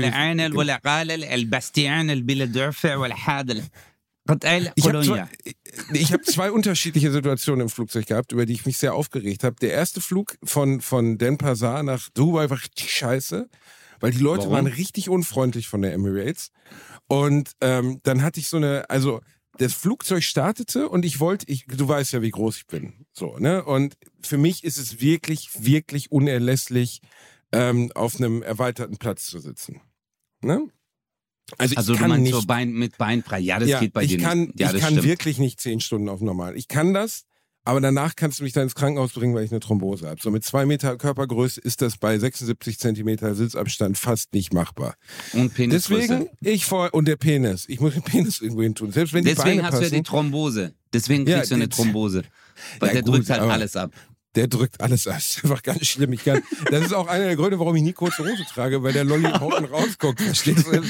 [SPEAKER 1] Hotel
[SPEAKER 2] ich Colonia.
[SPEAKER 1] Hab
[SPEAKER 2] zwei, ich habe zwei unterschiedliche Situationen im Flugzeug gehabt, über die ich mich sehr aufgeregt habe. Der erste Flug von, von Denpasar nach Dubai war richtig scheiße, weil die Leute
[SPEAKER 1] Warum?
[SPEAKER 2] waren richtig unfreundlich von der Emirates. Und ähm, dann hatte ich so eine, also das Flugzeug startete und ich wollte, ich, du weißt ja, wie groß ich bin. So, ne? Und für mich ist es wirklich, wirklich unerlässlich, ähm, auf einem erweiterten Platz zu sitzen. Ne? Also,
[SPEAKER 1] Also
[SPEAKER 2] ich
[SPEAKER 1] du
[SPEAKER 2] kann
[SPEAKER 1] meinst
[SPEAKER 2] nicht
[SPEAKER 1] so Bein, mit Beinfrei. Ja, das
[SPEAKER 2] ja,
[SPEAKER 1] geht bei
[SPEAKER 2] ich
[SPEAKER 1] dir
[SPEAKER 2] kann,
[SPEAKER 1] nicht. Ja,
[SPEAKER 2] ich kann
[SPEAKER 1] stimmt.
[SPEAKER 2] wirklich nicht zehn Stunden auf normal. Ich kann das, aber danach kannst du mich dann ins Krankenhaus bringen, weil ich eine Thrombose habe. So mit zwei Meter Körpergröße ist das bei 76 Zentimeter Sitzabstand fast nicht machbar.
[SPEAKER 1] Und Penisgröße.
[SPEAKER 2] Deswegen, ich vor, und der Penis. Ich muss den Penis irgendwo hin tun. Selbst wenn die
[SPEAKER 1] Deswegen
[SPEAKER 2] Beine
[SPEAKER 1] hast du ja
[SPEAKER 2] passen,
[SPEAKER 1] die Thrombose. Deswegen
[SPEAKER 2] Ja,
[SPEAKER 1] kriegst du eine Thrombose. Weil
[SPEAKER 2] Ja,
[SPEAKER 1] der
[SPEAKER 2] gut,
[SPEAKER 1] drückt halt alles ab.
[SPEAKER 2] Der drückt alles ab. Das ist einfach ganz schlimm. Ich kann, das ist auch einer der Gründe, warum ich nie kurze Hose trage, weil der Lolli unten rausguckt. Verstehst du?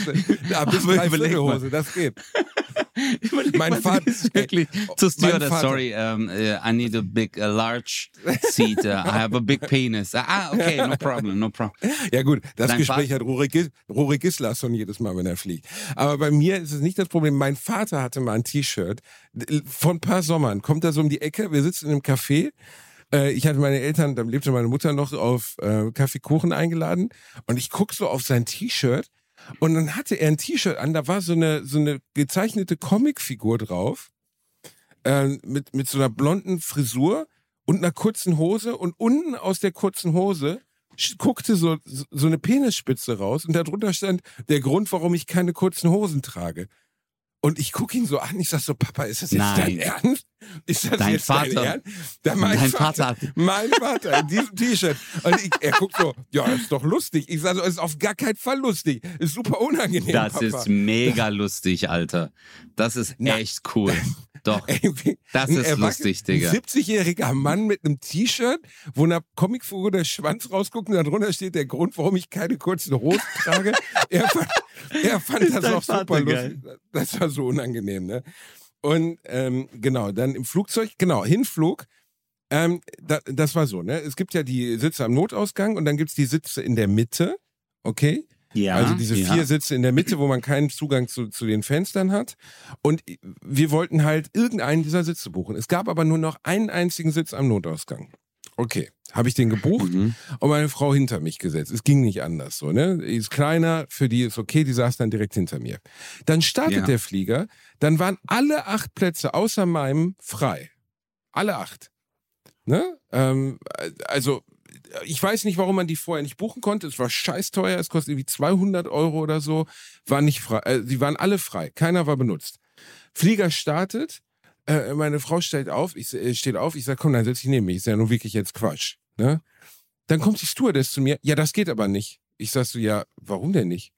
[SPEAKER 2] Ja, bis drei. Hose, das geht.
[SPEAKER 1] Überleg
[SPEAKER 2] Mein
[SPEAKER 1] mal,
[SPEAKER 2] Vater-
[SPEAKER 1] ist wirklich
[SPEAKER 2] ey,
[SPEAKER 1] zu Stewardess, sorry, um, uh, I need a big, a large seat. Uh, I have a big penis. Ah, okay, no problem, no problem.
[SPEAKER 2] Ja gut, das
[SPEAKER 1] Dein
[SPEAKER 2] Gespräch
[SPEAKER 1] Vater-
[SPEAKER 2] hat Rorik, Gis- Rorik Gislason jedes Mal, wenn er fliegt. Aber bei mir ist es nicht das Problem. Mein Vater hatte mal ein T-Shirt. Vor ein paar Sommern kommt er so um die Ecke. Wir sitzen in einem Café. Äh, Ich hatte meine Eltern, da lebte meine Mutter noch auf äh, Kaffeekuchen eingeladen. Und ich guck so auf sein T-Shirt. Und dann hatte er ein T-Shirt an, da war so eine, so eine gezeichnete Comicfigur drauf. Äh, mit, mit so einer blonden Frisur und einer kurzen Hose. Und unten aus der kurzen Hose guckte so, so eine Penisspitze raus und darunter stand der Grund, warum ich keine kurzen Hosen trage. Und ich gucke ihn so an, ich sag so, Papa, ist das jetzt
[SPEAKER 1] Nein.
[SPEAKER 2] dein Ernst? Ist das
[SPEAKER 1] Dein
[SPEAKER 2] jetzt
[SPEAKER 1] Vater-
[SPEAKER 2] dein? Da mein
[SPEAKER 1] Dein
[SPEAKER 2] Vater,
[SPEAKER 1] Vater
[SPEAKER 2] mein Vater in diesem T-Shirt. Und ich, er guckt so, ja, das ist doch lustig. Ich sage so, es ist auf gar keinen Fall lustig. Ist super unangenehm,
[SPEAKER 1] Das
[SPEAKER 2] Papa.
[SPEAKER 1] ist mega lustig, Alter. Das ist
[SPEAKER 2] Na.
[SPEAKER 1] echt cool. Doch, das ist lustig, Digga.
[SPEAKER 2] Ein 70-jähriger Mann mit einem T-Shirt, wo einer Comicfigur der Schwanz rausguckt und darunter steht der Grund, warum ich keine kurzen Hosen trage. er fand, er fand das auch super
[SPEAKER 1] Vater
[SPEAKER 2] lustig. Das war so unangenehm, ne? Und ähm, genau, dann im Flugzeug, genau, Hinflug. Ähm, da, das war so, ne? Es gibt ja die Sitze am Notausgang und dann gibt's die Sitze in der Mitte, okay?
[SPEAKER 1] ja,
[SPEAKER 2] Also diese
[SPEAKER 1] ja.
[SPEAKER 2] vier Sitze in der Mitte, wo man keinen Zugang zu, zu den Fenstern hat. Und wir wollten halt irgendeinen dieser Sitze buchen. Es gab aber nur noch einen einzigen Sitz am Notausgang. Okay, habe ich den gebucht
[SPEAKER 1] Mhm.
[SPEAKER 2] und meine Frau hinter mich gesetzt. Es ging nicht anders so, ne? Die ist kleiner, für die ist okay, die saß dann direkt hinter mir. Dann startet
[SPEAKER 1] Ja.
[SPEAKER 2] der Flieger, dann waren alle acht Plätze außer meinem frei. Alle acht. Ne? Ähm, also, ich weiß nicht, warum man die vorher nicht buchen konnte. Es war scheiß teuer, es kostet irgendwie 200 Euro oder so. War nicht frei. Äh, die waren alle frei. Keiner war benutzt. Flieger startet, äh, meine Frau steht auf, ich äh, steht auf, ich sage, komm, dann setz dich neben mich. Ist ja nun wirklich jetzt Quatsch. Ne? Dann kommt die Stewardess zu mir, ja, das geht aber nicht. Ich sag so, ja, warum denn nicht?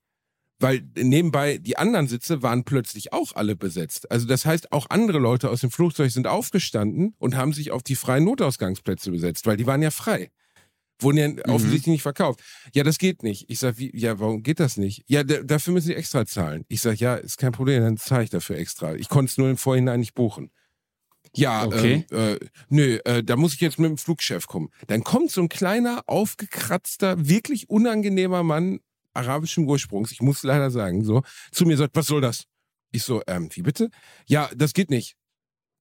[SPEAKER 2] Weil nebenbei die anderen Sitze waren plötzlich auch alle besetzt. Also das heißt, auch andere Leute aus dem Flugzeug sind aufgestanden und haben sich auf die freien Notausgangsplätze besetzt, weil die waren ja frei. Wurden ja mhm. offensichtlich nicht verkauft. Ja, das geht nicht. Ich sag, wie, ja, warum geht das nicht? Ja, dafür müssen Sie extra zahlen. Ich sag, ja, ist kein Problem, dann zahle ich dafür extra. Ich konnte es nur im Vorhinein nicht buchen. Ja, okay. äh, äh, nö, äh, da muss ich jetzt mit dem Flugchef kommen. Dann kommt so ein kleiner, aufgekratzter, wirklich unangenehmer Mann arabischen Ursprungs, ich muss leider sagen, so, zu mir sagt, was soll das? Ich so, ähm, wie bitte? Ja, das geht nicht.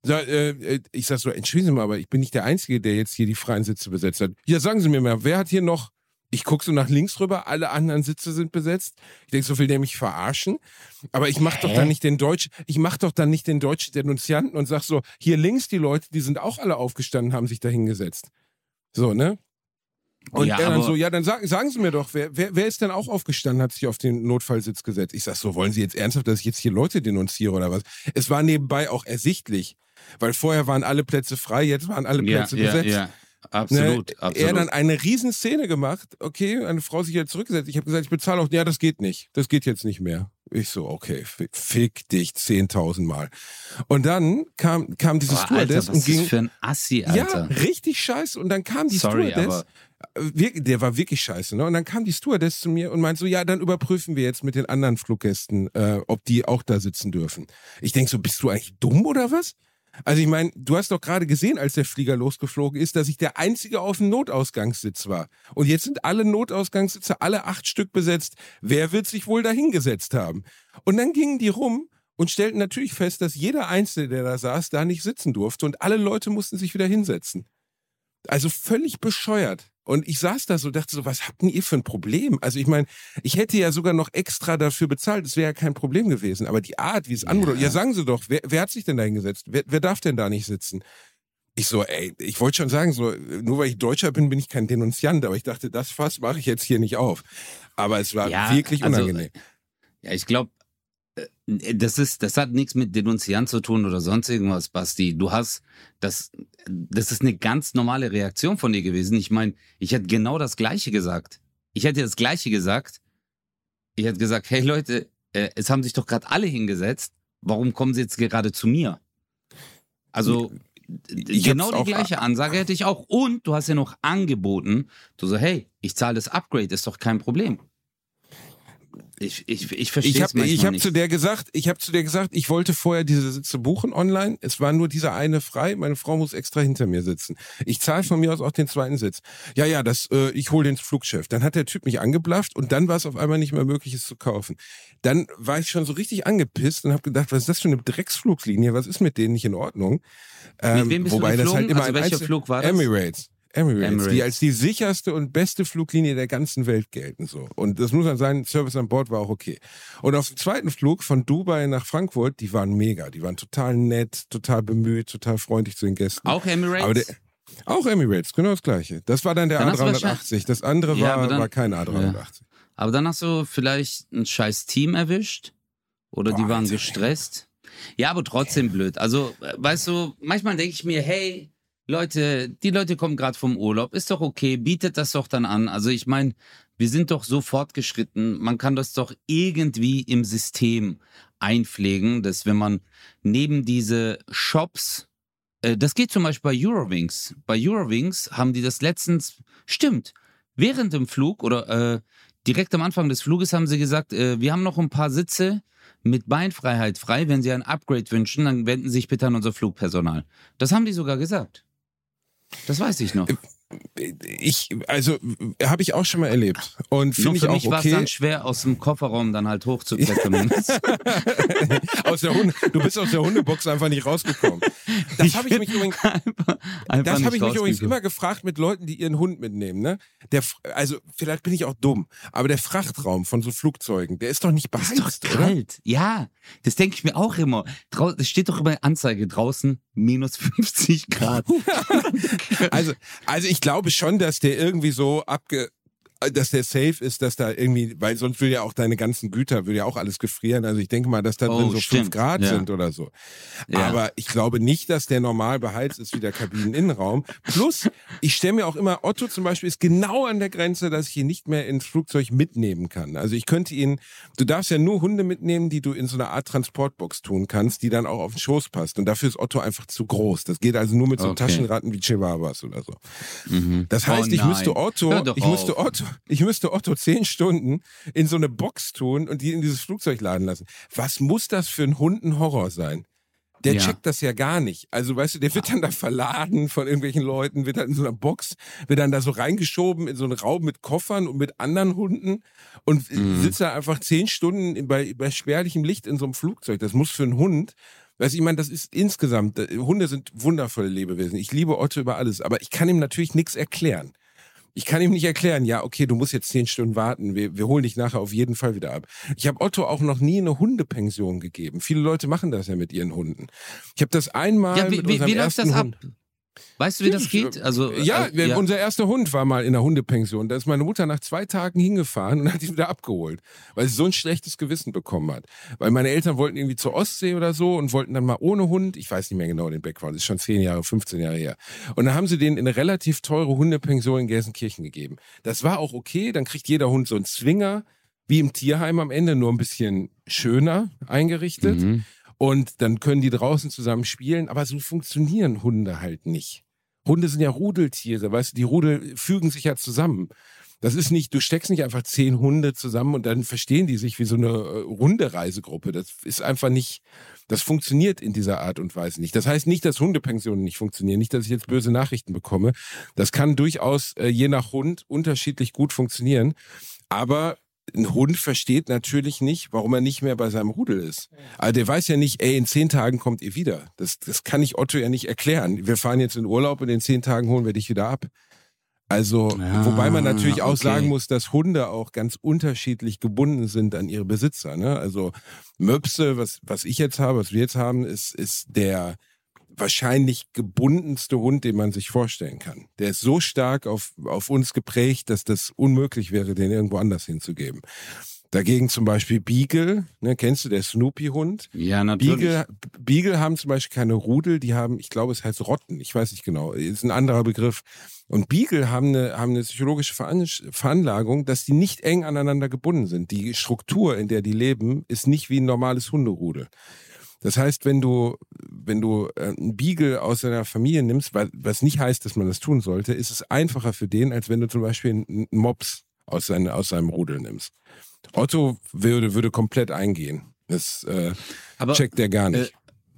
[SPEAKER 2] So, äh, äh, ich sag so, entschuldigen Sie mal, aber ich bin nicht der Einzige, der jetzt hier die freien Sitze besetzt hat. Ja, sagen Sie mir mal, wer hat hier noch ich gucke so nach links rüber, alle anderen Sitze sind besetzt. Ich denke, so will der mich verarschen. Aber ich mache doch dann nicht den Deutschen, ich mache doch dann nicht den deutschen Denunzianten und sag so, hier links die Leute, die sind auch alle aufgestanden, haben sich da hingesetzt. So, ne? Und ja, er dann so, ja, dann sagen, sagen Sie mir doch, wer, wer, wer ist denn auch aufgestanden, hat sich auf den Notfallsitz gesetzt? Ich sag so, wollen Sie jetzt ernsthaft, dass ich jetzt hier Leute denunziere oder was? Es war nebenbei auch ersichtlich, weil vorher waren alle Plätze frei, jetzt waren alle Plätze ja, besetzt. Ja.
[SPEAKER 1] Absolut, ne, absolut.
[SPEAKER 2] Er dann eine Riesenszene gemacht. Okay, eine Frau sich jetzt zurückgesetzt. Ich habe gesagt, ich bezahle auch. Ja, das geht nicht. Das geht jetzt nicht mehr. Ich so, okay, fick dich 10.000 Mal. Und dann kam, kam dieses Boah, Stewardess
[SPEAKER 1] Alter, was
[SPEAKER 2] und ging.
[SPEAKER 1] Ist für ein Assi, Alter.
[SPEAKER 2] Ja, richtig scheiße. Und dann kam die
[SPEAKER 1] Sorry,
[SPEAKER 2] Stewardess. Äh, der war wirklich scheiße, ne? Und dann kam die Stewardess zu mir und meint so, ja, dann überprüfen wir jetzt mit den anderen Fluggästen, äh, ob die auch da sitzen dürfen. Ich denk so, bist du eigentlich dumm oder was? Also ich meine, du hast doch gerade gesehen, als der Flieger losgeflogen ist, dass ich der Einzige auf dem Notausgangssitz war. Und jetzt sind alle Notausgangssitze, alle acht Stück besetzt. Wer wird sich wohl dahingesetzt haben? Und dann gingen die rum und stellten natürlich fest, dass jeder Einzelne, der da saß, da nicht sitzen durfte und alle Leute mussten sich wieder hinsetzen. Also völlig bescheuert. Und ich saß da so, dachte so, was habt denn ihr für ein Problem? Also ich meine, ich hätte ja sogar noch extra dafür bezahlt, das wäre ja kein Problem gewesen. Aber die Art, wie es ja. ja sagen Sie doch, wer, wer hat sich denn da hingesetzt? Wer, wer darf denn da nicht sitzen? Ich so, ey, ich wollte schon sagen, so, nur weil ich Deutscher bin, bin ich kein Denunziant, aber ich dachte, das Fass mache ich jetzt hier nicht auf. Aber es war ja, wirklich also, unangenehm. Also,
[SPEAKER 1] ja, ich glaube, das ist, das hat nichts mit Denunziant zu tun oder sonst irgendwas, Basti. Du hast, das, das ist eine ganz normale Reaktion von dir gewesen. Ich meine, ich hätte genau das Gleiche gesagt. Ich hätte das Gleiche gesagt. Ich hätte gesagt, hey Leute, äh, es haben sich doch gerade alle hingesetzt. Warum kommen sie jetzt gerade zu mir? Also, ich genau die gleiche Ansage hätte ich auch. Und du hast ja noch angeboten, du so, hey, ich zahle das Upgrade, ist doch kein Problem. Ich, ich, ich verstehe
[SPEAKER 2] ich hab, Ich habe zu der gesagt, ich habe zu der gesagt, ich wollte vorher diese Sitze buchen online. Es war nur dieser eine frei. Meine Frau muss extra hinter mir sitzen. Ich zahle von mir aus auch den zweiten Sitz. Ja, ja, das, äh, ich hole den Flugchef. Dann hat der Typ mich angeblafft und dann war es auf einmal nicht mehr möglich, es zu kaufen. Dann war ich schon so richtig angepisst und habe gedacht, was ist das für eine Drecksfluglinie? Was ist mit denen nicht in Ordnung?
[SPEAKER 1] Ähm, mit wem bist wobei du geflogen? das halt immer also welcher Flug war das?
[SPEAKER 2] Emirates. Emirates, Emirates, die als die sicherste und beste Fluglinie der ganzen Welt gelten. So. Und das muss man sagen, Service an Bord war auch okay. Und auf dem zweiten Flug von Dubai nach Frankfurt, die waren mega. Die waren total nett, total bemüht, total freundlich zu den Gästen.
[SPEAKER 1] Auch Emirates?
[SPEAKER 2] Der, auch Emirates, genau das gleiche. Das war dann der dann A380. Das andere ja, war, dann, war kein A380. Ja.
[SPEAKER 1] Aber dann hast du vielleicht ein scheiß Team erwischt? Oder Boah, die waren gestresst? Ja, aber trotzdem blöd. Also, äh, weißt du, manchmal denke ich mir, hey, Leute, die Leute kommen gerade vom Urlaub, ist doch okay, bietet das doch dann an. Also ich meine, wir sind doch so fortgeschritten, man kann das doch irgendwie im System einpflegen, dass wenn man neben diese Shops, äh, das geht zum Beispiel bei Eurowings. Bei Eurowings haben die das letztens, stimmt, während dem Flug oder äh, direkt am Anfang des Fluges haben sie gesagt, äh, wir haben noch ein paar Sitze mit Beinfreiheit frei. Wenn Sie ein Upgrade wünschen, dann wenden Sie sich bitte an unser Flugpersonal. Das haben die sogar gesagt. Das weiß ich noch.
[SPEAKER 2] Ich, also, habe ich auch schon mal erlebt. Und finde ich
[SPEAKER 1] für
[SPEAKER 2] auch
[SPEAKER 1] mich
[SPEAKER 2] okay.
[SPEAKER 1] war es dann schwer, aus dem Kofferraum dann halt hochzuklettern.
[SPEAKER 2] aus der Hunde, du bist aus der Hundebox einfach nicht rausgekommen. Das habe ich mich übrigens, einfach, einfach das habe ich mich übrigens immer gefragt mit Leuten, die ihren Hund mitnehmen. Ne? Der, also, vielleicht bin ich auch dumm, aber der Frachtraum von so Flugzeugen, der ist doch nicht beheizt,
[SPEAKER 1] das ist doch kalt.
[SPEAKER 2] Oder?
[SPEAKER 1] Ja, das denke ich mir auch immer. Es steht doch immer Anzeige draußen, minus 50 Grad.
[SPEAKER 2] also, also ich glaube schon, dass der irgendwie so abge dass der safe ist, dass da irgendwie, weil sonst würde ja auch deine ganzen Güter, würde ja auch alles gefrieren. Also ich denke mal, dass da drin
[SPEAKER 1] Oh,
[SPEAKER 2] so
[SPEAKER 1] stimmt.
[SPEAKER 2] fünf Grad
[SPEAKER 1] Ja.
[SPEAKER 2] sind oder so.
[SPEAKER 1] Ja.
[SPEAKER 2] Aber ich glaube nicht, dass der normal beheizt ist wie der Kabineninnenraum. Plus, ich stelle mir auch immer, Otto zum Beispiel ist genau an der Grenze, dass ich ihn nicht mehr ins Flugzeug mitnehmen kann. Also ich könnte ihn, du darfst ja nur Hunde mitnehmen, die du in so einer Art Transportbox tun kannst, die dann auch auf den Schoß passt. Und dafür ist Otto einfach zu groß. Das geht also nur mit so
[SPEAKER 1] Okay.
[SPEAKER 2] Taschenratten wie Chihuahuas oder so.
[SPEAKER 1] Mhm.
[SPEAKER 2] Das heißt,
[SPEAKER 1] Oh
[SPEAKER 2] ich müsste. Otto, ich müsste
[SPEAKER 1] auf.
[SPEAKER 2] Otto, ich müsste Otto zehn Stunden in so eine Box tun und die in dieses Flugzeug laden lassen. Was muss das für ein Hund ein Horror sein? Der
[SPEAKER 1] Ja.
[SPEAKER 2] checkt das ja gar nicht. Also, weißt du, der wird dann da verladen von irgendwelchen Leuten, wird dann in so einer Box, wird dann da so reingeschoben in so einen Raum mit Koffern und mit anderen Hunden und
[SPEAKER 1] Mhm.
[SPEAKER 2] sitzt da einfach zehn Stunden bei, bei spärlichem Licht in so einem Flugzeug. Das muss für einen Hund, weißt du, ich meine, das ist insgesamt, äh, Hunde sind wundervolle Lebewesen. Ich liebe Otto über alles, aber ich kann ihm natürlich nichts erklären. Ich kann ihm nicht erklären, ja, okay, du musst jetzt zehn Stunden warten, wir, wir holen dich nachher auf jeden Fall wieder ab. Ich habe Otto auch noch nie eine Hundepension gegeben. Viele Leute machen das ja mit ihren Hunden. Ich habe das einmal
[SPEAKER 1] Ja, wie,
[SPEAKER 2] mit
[SPEAKER 1] wie,
[SPEAKER 2] unserem
[SPEAKER 1] wie läuft
[SPEAKER 2] ersten
[SPEAKER 1] das ab?
[SPEAKER 2] Hund.
[SPEAKER 1] Weißt du, wie das geht? Also,
[SPEAKER 2] Ja,
[SPEAKER 1] äh,
[SPEAKER 2] wir- unser erster Hund war mal in der Hundepension. Da ist meine Mutter nach zwei Tagen hingefahren und hat ihn wieder abgeholt, weil sie so ein schlechtes Gewissen bekommen hat. Weil meine Eltern wollten irgendwie zur Ostsee oder so und wollten dann mal ohne Hund. Ich weiß nicht mehr genau den Background, das ist schon zehn Jahre, 15 Jahre her. Und dann haben sie den in eine relativ teure Hundepension in Gelsenkirchen gegeben. Das war auch okay, dann kriegt jeder Hund so einen Zwinger, wie im Tierheim am Ende, nur ein bisschen schöner eingerichtet.
[SPEAKER 1] Mhm.
[SPEAKER 2] Und dann können die draußen zusammen spielen, aber so funktionieren Hunde halt nicht. Hunde sind ja Rudeltiere, weißt du, die Rudel fügen sich ja zusammen. Das ist nicht, du steckst nicht einfach zehn Hunde zusammen und dann verstehen die sich wie so eine äh, runde Reisegruppe. Das ist einfach nicht, das funktioniert in dieser Art und Weise nicht. Das heißt nicht, dass Hundepensionen nicht funktionieren, nicht, dass ich jetzt böse Nachrichten bekomme. Das kann durchaus äh, je nach Hund unterschiedlich gut funktionieren. Aber ein Hund versteht natürlich nicht, warum er nicht mehr bei seinem Rudel ist. Also der weiß ja nicht, ey, in zehn Tagen kommt ihr wieder. Das, das kann ich Otto ja nicht erklären. Wir fahren jetzt in Urlaub und in zehn Tagen holen wir dich wieder ab. Also,
[SPEAKER 1] Ja,
[SPEAKER 2] wobei man natürlich auch
[SPEAKER 1] okay.
[SPEAKER 2] sagen muss, dass Hunde auch ganz unterschiedlich gebunden sind an ihre Besitzer. Ne? Also Möpse, was, was ich jetzt habe, was wir jetzt haben, ist, ist der wahrscheinlich gebundenste Hund, den man sich vorstellen kann. Der ist so stark auf, auf uns geprägt, dass das unmöglich wäre, den irgendwo anders hinzugeben. Dagegen zum Beispiel Beagle, ne, kennst du, der Snoopy-Hund?
[SPEAKER 1] Ja, natürlich.
[SPEAKER 2] Beagle, Beagle haben zum Beispiel keine Rudel, die haben, ich glaube, es heißt Rotten, ich weiß nicht genau, ist ein anderer Begriff. Und Beagle haben eine, haben eine psychologische Veran Veranlagung, dass die nicht eng aneinander gebunden sind. Die Struktur, in der die leben, ist nicht wie ein normales Hunderudel. Das heißt, wenn du, wenn du äh, einen Beagle aus seiner Familie nimmst, wa- was nicht heißt, dass man das tun sollte, ist es einfacher für den, als wenn du zum Beispiel einen Mops aus, seine, aus seinem Rudel nimmst. Otto würde, würde komplett eingehen. Das äh,
[SPEAKER 1] Aber
[SPEAKER 2] checkt der gar nicht.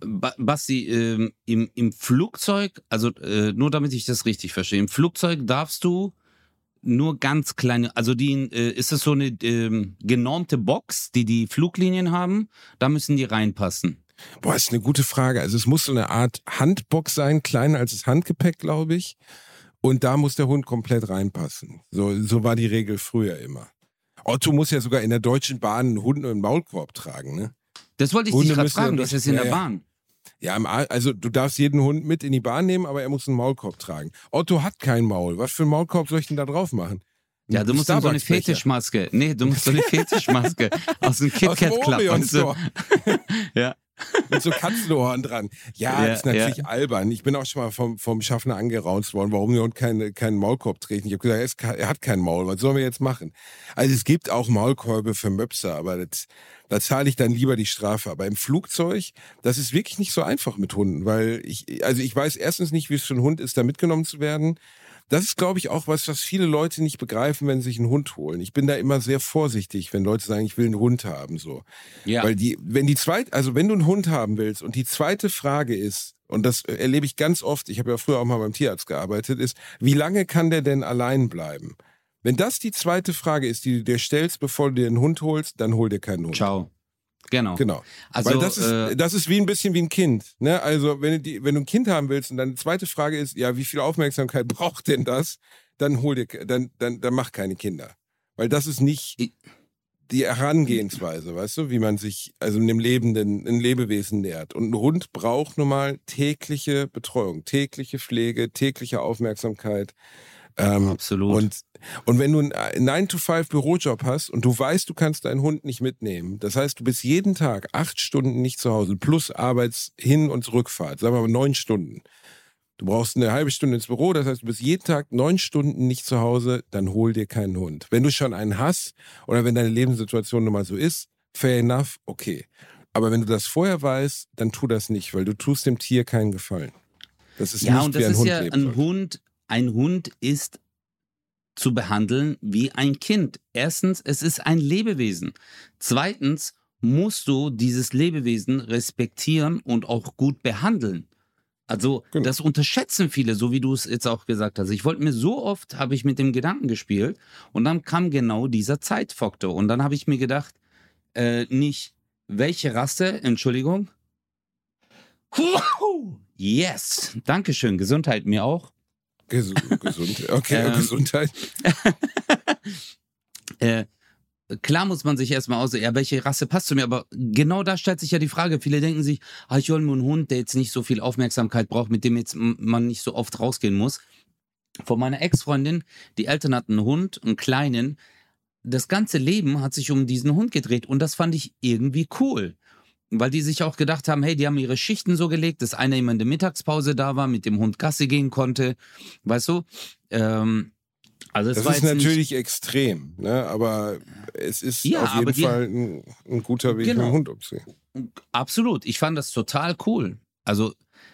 [SPEAKER 1] Ba Basti, ähm, im, im Flugzeug, also äh, nur damit ich das richtig verstehe, im Flugzeug darfst du nur ganz kleine, also die, äh, ist es so eine ähm, genormte Box, die die Fluglinien haben, da müssen die reinpassen.
[SPEAKER 2] Boah, ist eine gute Frage. Also es muss so eine Art Handbox sein, kleiner als das Handgepäck, glaube ich. Und da muss der Hund komplett reinpassen. So, so war die Regel früher immer. Otto muss ja sogar in der Deutschen Bahn einen Hund und einen Maulkorb tragen, ne?
[SPEAKER 1] Das wollte ich
[SPEAKER 2] Hunde
[SPEAKER 1] dich gerade fragen,
[SPEAKER 2] durch-
[SPEAKER 1] das ist in
[SPEAKER 2] ja,
[SPEAKER 1] der. Bahn.
[SPEAKER 2] Ja, also du darfst jeden Hund mit in die Bahn nehmen, aber er muss einen Maulkorb tragen. Otto hat kein Maul. Was für einen Maulkorb soll ich denn da drauf machen?
[SPEAKER 1] Ja, du musst so eine. Fetischmaske. Nee, du musst so eine Fetischmaske aus dem KitKat du?
[SPEAKER 2] Store.
[SPEAKER 1] Ja.
[SPEAKER 2] Mit so Katzenohren dran. Ja,
[SPEAKER 1] Ja,
[SPEAKER 2] das ist natürlich albern. Ich bin auch schon mal vom, vom Schaffner angeraunzt worden, warum der Hund keine, keinen Maulkorb trägt. Ich habe gesagt, er, hat keinen Maul. Was sollen wir jetzt machen? Also es gibt auch Maulkorbe für Möpse, aber das, da zahle ich dann lieber die Strafe. Aber im Flugzeug, das ist wirklich nicht so einfach mit Hunden, weil ich, also ich weiß erstens nicht, wie es für einen Hund ist, da mitgenommen zu werden. Das ist, glaube ich, auch was, was viele Leute nicht begreifen, wenn sie sich einen Hund holen. Ich bin da immer sehr vorsichtig, wenn Leute sagen, ich will einen Hund haben, so.
[SPEAKER 1] Ja.
[SPEAKER 2] Weil die, wenn die zweite, also wenn du einen Hund haben willst und die zweite Frage ist, und das erlebe ich ganz oft, ich habe ja früher auch mal beim Tierarzt gearbeitet, ist, wie lange kann der denn allein bleiben? Wenn das die zweite Frage ist, die du dir stellst, bevor du dir einen Hund holst, dann hol dir keinen Hund.
[SPEAKER 1] Ciao. Genau.
[SPEAKER 2] Genau.
[SPEAKER 1] Also,
[SPEAKER 2] Weil das ist,
[SPEAKER 1] äh,
[SPEAKER 2] das ist wie ein bisschen wie ein Kind. Ne? Also wenn du, die, wenn du ein Kind haben willst und deine zweite Frage ist, ja, wie viel Aufmerksamkeit braucht denn das? Dann hol dir, dann, dann, dann mach keine Kinder. Weil das ist nicht
[SPEAKER 1] Ich-
[SPEAKER 2] die Herangehensweise, weißt du, wie man sich also einem lebenden, einem Lebewesen nähert. Und ein Hund braucht nun mal tägliche Betreuung, tägliche Pflege, tägliche Aufmerksamkeit. Ähm,
[SPEAKER 1] Absolut.
[SPEAKER 2] Und, und wenn du einen 9-to-5-Bürojob hast und du weißt, du kannst deinen Hund nicht mitnehmen, das heißt, du bist jeden Tag acht Stunden nicht zu Hause, plus Arbeits-Hin- und Zurückfahrt, sagen wir mal neun Stunden. Du brauchst eine halbe Stunde ins Büro, das heißt, du bist jeden Tag neun Stunden nicht zu Hause, dann hol dir keinen Hund. Wenn du schon einen hast oder wenn deine Lebenssituation nun mal so ist, fair enough, okay. Aber wenn du das vorher weißt, dann tu das nicht, weil du tust dem Tier keinen Gefallen. Das ist
[SPEAKER 1] ja,
[SPEAKER 2] nicht
[SPEAKER 1] und
[SPEAKER 2] wie
[SPEAKER 1] das
[SPEAKER 2] ein
[SPEAKER 1] ist
[SPEAKER 2] Hund
[SPEAKER 1] ja ein. Hund. Ein Hund ist zu behandeln wie ein Kind. Erstens, es ist ein Lebewesen. Zweitens, musst du dieses Lebewesen respektieren und auch gut behandeln. Also,
[SPEAKER 2] Genau.
[SPEAKER 1] das unterschätzen viele, so wie du es jetzt auch gesagt hast. Ich wollte mir so oft, habe ich mit dem Gedanken gespielt und dann kam genau dieser Zeitfaktor. Und dann habe ich mir gedacht, äh, nicht, welche Rasse, Entschuldigung. Yes, Dankeschön, Gesundheit mir auch.
[SPEAKER 2] Ges gesund. Okay,
[SPEAKER 1] Ähm,
[SPEAKER 2] Gesundheit.
[SPEAKER 1] Äh, klar muss man sich erstmal aus, ja, welche Rasse passt zu mir, aber genau da stellt sich ja die Frage. Viele denken sich, ah, ich hole mir einen Hund, der jetzt nicht so viel Aufmerksamkeit braucht, mit dem jetzt man nicht so oft rausgehen muss. Von meiner Ex-Freundin, die Eltern hatten einen Hund, einen kleinen. Das ganze Leben hat sich um diesen Hund gedreht und das fand ich irgendwie cool. Weil die sich auch gedacht haben, hey, die haben ihre Schichten so gelegt, dass einer immer in der Mittagspause da war, mit dem Hund Gassi gehen konnte. Weißt du? Ähm, also es
[SPEAKER 2] Das
[SPEAKER 1] war
[SPEAKER 2] ist
[SPEAKER 1] jetzt nicht-
[SPEAKER 2] natürlich extrem, ne? aber es ist
[SPEAKER 1] Ja,
[SPEAKER 2] auf jeden
[SPEAKER 1] die-
[SPEAKER 2] Fall ein, ein guter Weg,
[SPEAKER 1] Genau.
[SPEAKER 2] mit dem Hund umzugehen.
[SPEAKER 1] Absolut. Ich fand das total cool. Also,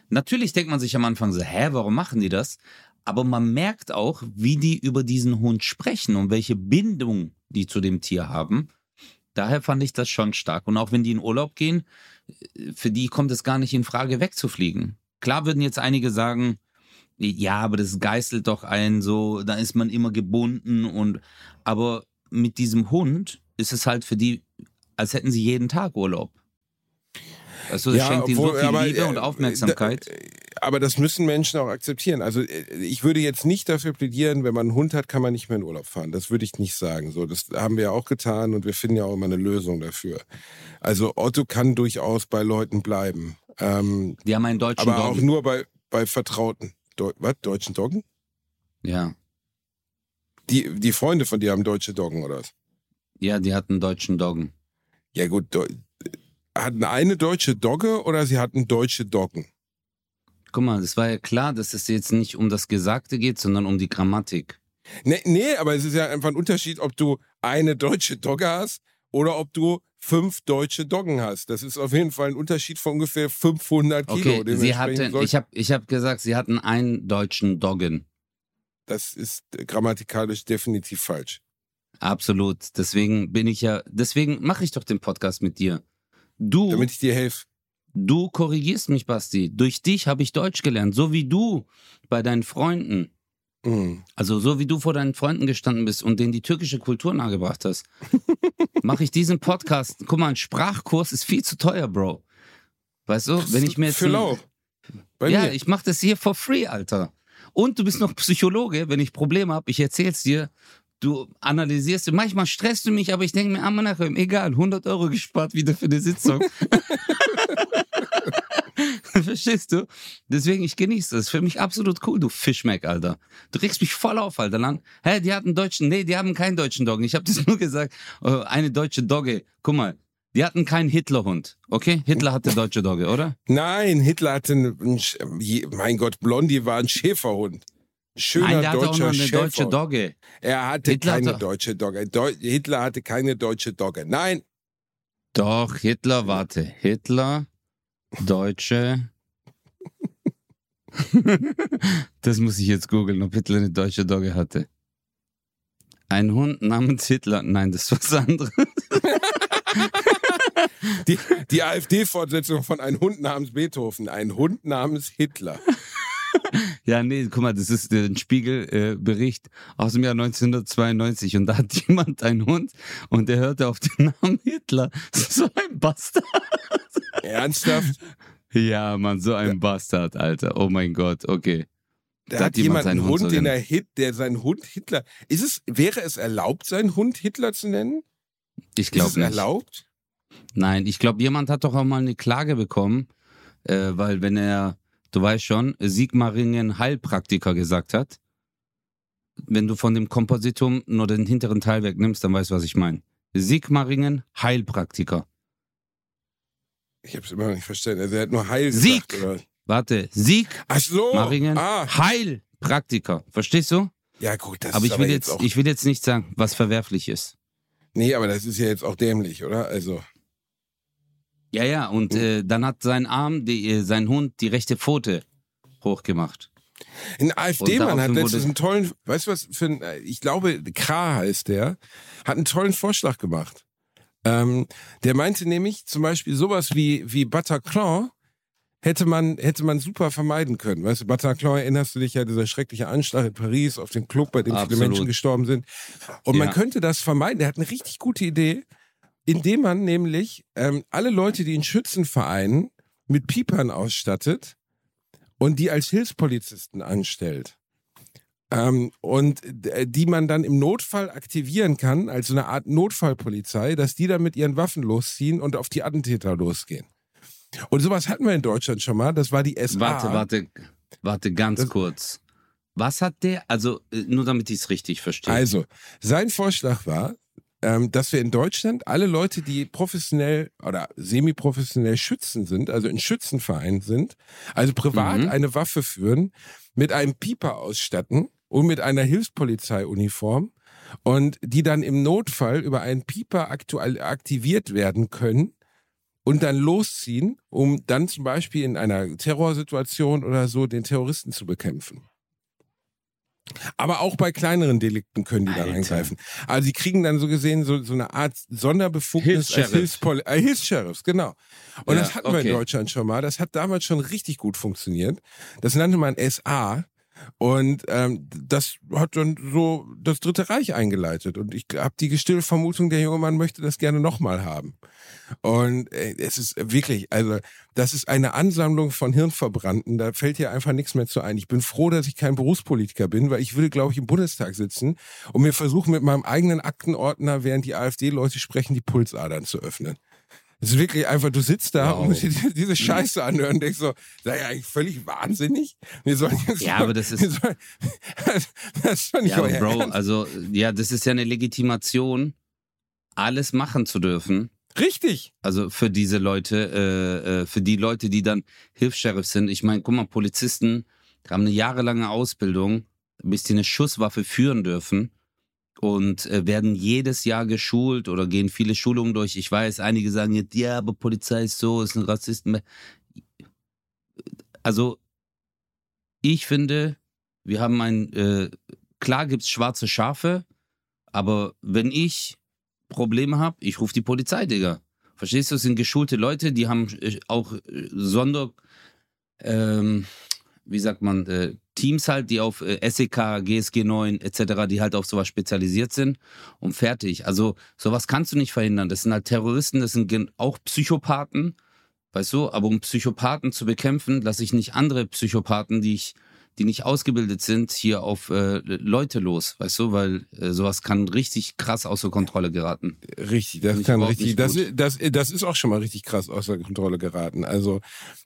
[SPEAKER 1] natürlich denkt man sich am Anfang so, hä, warum machen die das? Aber man merkt auch, wie die über diesen Hund sprechen und welche Bindung die zu dem Tier haben. Daher fand ich das schon stark. Und auch wenn die in Urlaub gehen, für die kommt es gar nicht in Frage, wegzufliegen. Klar würden jetzt einige sagen, ja, aber das geißelt doch einen so, da ist man immer gebunden und, aber mit diesem Hund ist es halt für die, als hätten sie jeden Tag Urlaub. Also das schenkt ihnen so viel Liebe
[SPEAKER 2] äh,
[SPEAKER 1] und Aufmerksamkeit.
[SPEAKER 2] da- Aber das müssen Menschen auch akzeptieren. Also äh, ich würde jetzt nicht dafür plädieren, wenn man einen Hund hat, kann man nicht mehr in Urlaub fahren. Das würde ich nicht sagen. So, das haben wir ja auch getan und wir finden ja auch immer eine Lösung dafür. Also Otto kann durchaus bei Leuten bleiben. Ähm,
[SPEAKER 1] Die haben einen deutschen
[SPEAKER 2] aber auch
[SPEAKER 1] Doggy.
[SPEAKER 2] nur bei, bei Vertrauten. Deu was? Deutschen Doggen?
[SPEAKER 1] Ja.
[SPEAKER 2] Die, die Freunde von dir haben deutsche Doggen oder was?
[SPEAKER 1] ja, die hatten deutschen Doggen.
[SPEAKER 2] Ja gut, Deu hatten eine deutsche Dogge oder sie hatten deutsche Doggen?
[SPEAKER 1] Guck mal, es war ja klar, dass es jetzt nicht um das Gesagte geht, sondern um die Grammatik.
[SPEAKER 2] Nee, nee, aber es ist ja einfach ein Unterschied, ob du eine deutsche Dogge hast oder ob du fünf deutsche Doggen hast. Das ist auf jeden Fall ein Unterschied von ungefähr 500 Kilo.
[SPEAKER 1] Okay, sie
[SPEAKER 2] soll-
[SPEAKER 1] ich habe ich hab gesagt, sie hatten einen deutschen Doggen.
[SPEAKER 2] das ist grammatikalisch definitiv falsch.
[SPEAKER 1] Absolut. Deswegen bin ich ja, deswegen mache ich doch den Podcast mit dir. Du,
[SPEAKER 2] Damit ich dir helfe.
[SPEAKER 1] Du korrigierst mich, Basti. Durch dich habe ich Deutsch gelernt, so wie du bei deinen Freunden.
[SPEAKER 2] Mhm.
[SPEAKER 1] Also so wie du vor deinen Freunden gestanden bist und denen die türkische Kultur nahegebracht hast, mache ich diesen Podcast. Guck mal, ein Sprachkurs ist viel zu teuer, Bro. Weißt du, wenn ich mir jetzt
[SPEAKER 2] Für lau. Bei
[SPEAKER 1] ja,
[SPEAKER 2] mir.
[SPEAKER 1] ich mache das hier for free, Alter. Und du bist noch Psychologe, wenn ich Probleme habe, ich erzähl's dir. Du analysierst, manchmal stresst du mich, aber ich denke mir, ah, Menachem, egal, 100 Euro gespart wieder für eine Sitzung. Verstehst du? Deswegen, ich genieße das. Für mich absolut cool, du Fischmeck, Alter. Du regst mich voll auf, Alter. Lang. Hä, die hatten deutschen, nee, die haben keinen deutschen Doggen. Ich habe das nur gesagt, äh, eine deutsche Dogge. Guck mal, die hatten keinen Hitlerhund, okay? Hitler hatte deutsche Dogge, oder?
[SPEAKER 2] Nein, Hitler hatte einen, mein Gott, Blondie war ein Schäferhund. Schöner
[SPEAKER 1] Nein, der hatte auch
[SPEAKER 2] deutscher
[SPEAKER 1] noch eine deutsche
[SPEAKER 2] Schäferhund.
[SPEAKER 1] Dogge.
[SPEAKER 2] Er hatte
[SPEAKER 1] Hitler
[SPEAKER 2] keine
[SPEAKER 1] hatte-
[SPEAKER 2] deutsche Dogge. Deu Hitler hatte keine deutsche Dogge. Nein,
[SPEAKER 1] Doch, Hitler, warte. Hitler, Deutsche. das muss ich jetzt googeln, ob Hitler eine deutsche Dogge hatte. Ein Hund namens Hitler. Nein, das ist was anderes.
[SPEAKER 2] die, die AfD-Fortsetzung von Ein Hund namens Beethoven. Ein Hund namens Hitler.
[SPEAKER 1] Ja, nee, guck mal, das ist ein Spiegelbericht äh, aus dem Jahr 1992 und da hat jemand einen Hund und der hörte auf den Namen Hitler. So ein Bastard.
[SPEAKER 2] Ernsthaft?
[SPEAKER 1] Ja, Mann, so ein Bastard, Alter. Oh mein Gott, okay.
[SPEAKER 2] Da
[SPEAKER 1] Da
[SPEAKER 2] hat
[SPEAKER 1] jemand
[SPEAKER 2] jemand einen
[SPEAKER 1] seinen Hund
[SPEAKER 2] Hund, den er Hit, der seinen Hund Hitler. Ist es, wäre es erlaubt, seinen Hund Hitler zu nennen?
[SPEAKER 1] Ich
[SPEAKER 2] Ist
[SPEAKER 1] glaube
[SPEAKER 2] es
[SPEAKER 1] nicht.
[SPEAKER 2] erlaubt?
[SPEAKER 1] Nein, ich glaube, jemand hat doch auch mal eine Klage bekommen, äh, weil wenn er, du weißt schon, Sigmaringen Heilpraktiker gesagt hat, wenn du von dem Kompositum nur den hinteren Teil wegnimmst, dann weißt du, was ich meine. Sigmaringen, Heilpraktiker.
[SPEAKER 2] Ich habe es immer noch nicht verstanden. Also er hat nur Heil
[SPEAKER 1] Sieg.
[SPEAKER 2] gesagt.
[SPEAKER 1] Warte, Sieg,
[SPEAKER 2] Ach so.
[SPEAKER 1] Maringen,
[SPEAKER 2] Ah.
[SPEAKER 1] Heilpraktiker. Verstehst du?
[SPEAKER 2] Ja gut, das
[SPEAKER 1] aber
[SPEAKER 2] ist
[SPEAKER 1] ich will jetzt,
[SPEAKER 2] auch...
[SPEAKER 1] ich will jetzt nicht sagen, was verwerflich ist.
[SPEAKER 2] nee, aber das ist ja jetzt auch dämlich, oder? Also...
[SPEAKER 1] Ja, ja, und
[SPEAKER 2] Hm.
[SPEAKER 1] äh, dann hat sein Arm, die, äh, sein Hund, die rechte Pfote hochgemacht.
[SPEAKER 2] Ein AfD-Mann hat letztens einen tollen, weißt du was, für ein, ich glaube, Kra heißt der, hat einen tollen Vorschlag gemacht. Ähm, der meinte nämlich zum Beispiel sowas wie, wie Bataclan hätte man, hätte man super vermeiden können. Weißt du, Bataclan erinnerst du dich ja, dieser schreckliche Anschlag in Paris auf den Club, bei dem viele
[SPEAKER 1] Absolut.
[SPEAKER 2] Menschen gestorben sind. Und man
[SPEAKER 1] Ja.
[SPEAKER 2] könnte das vermeiden. Der hat eine richtig gute Idee, indem man nämlich ähm, alle Leute, die in Schützenvereinen mit Piepern ausstattet und die als Hilfspolizisten anstellt. Ähm, und äh, die man dann im Notfall aktivieren kann, als so eine Art Notfallpolizei, dass die dann mit ihren Waffen losziehen und auf die Attentäter losgehen. Und sowas hatten wir in Deutschland schon mal, das war die SA.
[SPEAKER 1] Warte, warte, warte, ganz
[SPEAKER 2] Das-
[SPEAKER 1] kurz. Was hat der, also äh, nur damit ich es richtig verstehe.
[SPEAKER 2] Also, sein Vorschlag war, ähm, dass wir in Deutschland alle Leute, die professionell oder semi-professionell Schützen sind, also in Schützenvereinen sind, also privat
[SPEAKER 1] Mhm.
[SPEAKER 2] eine Waffe führen, mit einem Pieper ausstatten und mit einer Hilfspolizeiuniform und die dann im Notfall über einen Pieper aktuell aktiviert werden können und dann losziehen, um dann zum Beispiel in einer Terrorsituation oder so den Terroristen zu bekämpfen. Aber auch bei kleineren Delikten können die dann
[SPEAKER 1] Alter.
[SPEAKER 2] eingreifen. Also die kriegen dann so gesehen so, so eine Art Sonderbefugnis als
[SPEAKER 1] Hilfs-Sheriff.
[SPEAKER 2] Hilfspoli äh, Hilfs-Sheriffs, genau. Und
[SPEAKER 1] Ja,
[SPEAKER 2] das hatten wir in
[SPEAKER 1] okay.
[SPEAKER 2] Deutschland schon mal. Das hat damals schon richtig gut funktioniert. Das nannte man SA. Und ähm, das hat dann so das Dritte Reich eingeleitet. Und ich habe die stille Vermutung, der junge Mann möchte das gerne nochmal haben. Und äh, es ist wirklich, also das ist eine Ansammlung von Hirnverbrannten. Da fällt dir einfach nichts mehr zu ein. Ich bin froh, dass ich kein Berufspolitiker bin, weil ich will, glaube ich, im Bundestag sitzen und mir versuchen, mit meinem eigenen Aktenordner, während die AfD-Leute sprechen, die Pulsadern zu öffnen. Es ist wirklich einfach, du sitzt da
[SPEAKER 1] Wow.
[SPEAKER 2] und musst dir die- diese Scheiße anhören und denkst so, sei ja eigentlich völlig wahnsinnig. Wir sollen jetzt
[SPEAKER 1] Ja, aber das ist-
[SPEAKER 2] sollen, das ist doch nicht
[SPEAKER 1] ja,
[SPEAKER 2] euer
[SPEAKER 1] Bro,
[SPEAKER 2] Ernst.
[SPEAKER 1] also ja, das ist ja eine Legitimation, alles machen zu dürfen.
[SPEAKER 2] Richtig.
[SPEAKER 1] Also für diese Leute, äh, äh, für die Leute, die dann Hilfs-Sheriffs sind. Ich meine, guck mal, Polizisten haben eine jahrelange Ausbildung, bis die eine Schusswaffe führen dürfen und äh, werden jedes Jahr geschult oder gehen viele Schulungen durch. Ich weiß, einige sagen jetzt, ja, aber Polizei ist so, ist ein Rassist. Also ich finde, wir haben ein, äh, klar gibt's schwarze Schafe, aber wenn ich Probleme habe, ich rufe die Polizei, Digga. Verstehst du? Es sind geschulte Leute, die haben äh, auch äh, Sonder, ähm, wie sagt man, äh, Teams halt, die auf äh, SEK, GSG 9 etc., die halt auf sowas spezialisiert sind und fertig. Also sowas kannst du nicht verhindern. Das sind halt Terroristen, das sind auch Psychopathen, weißt du? Aber um Psychopathen zu bekämpfen, lasse ich nicht andere Psychopathen, die ich die nicht ausgebildet sind, hier auf äh, Leute los, weißt du, weil äh, sowas kann richtig krass außer Kontrolle geraten.
[SPEAKER 2] Richtig, das kann richtig, das, das, das ist auch schon mal richtig krass außer Kontrolle geraten. Also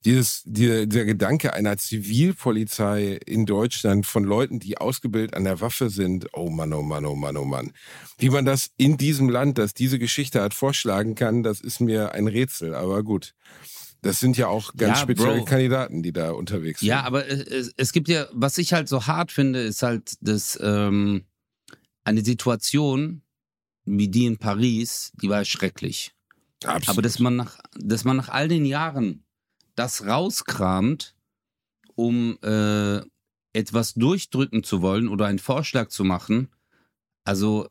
[SPEAKER 2] dieses, dieser, dieser Gedanke einer Zivilpolizei in Deutschland von Leuten, die ausgebildet an der Waffe sind, oh Mann, oh Mann, oh Mann, oh Mann. Wie man das in diesem Land, das diese Geschichte hat, vorschlagen kann, das ist mir ein Rätsel, aber gut. Das sind ja auch ganz
[SPEAKER 1] Ja,
[SPEAKER 2] spezielle
[SPEAKER 1] Bro.
[SPEAKER 2] Kandidaten, die da unterwegs sind.
[SPEAKER 1] Ja, aber es, es, es gibt ja, was ich halt so hart finde, ist halt, dass ähm, eine Situation wie die in Paris, die war schrecklich.
[SPEAKER 2] Absolut.
[SPEAKER 1] Aber dass man nach, dass man nach all den Jahren das rauskramt, um äh, etwas durchdrücken zu wollen oder einen Vorschlag zu machen, also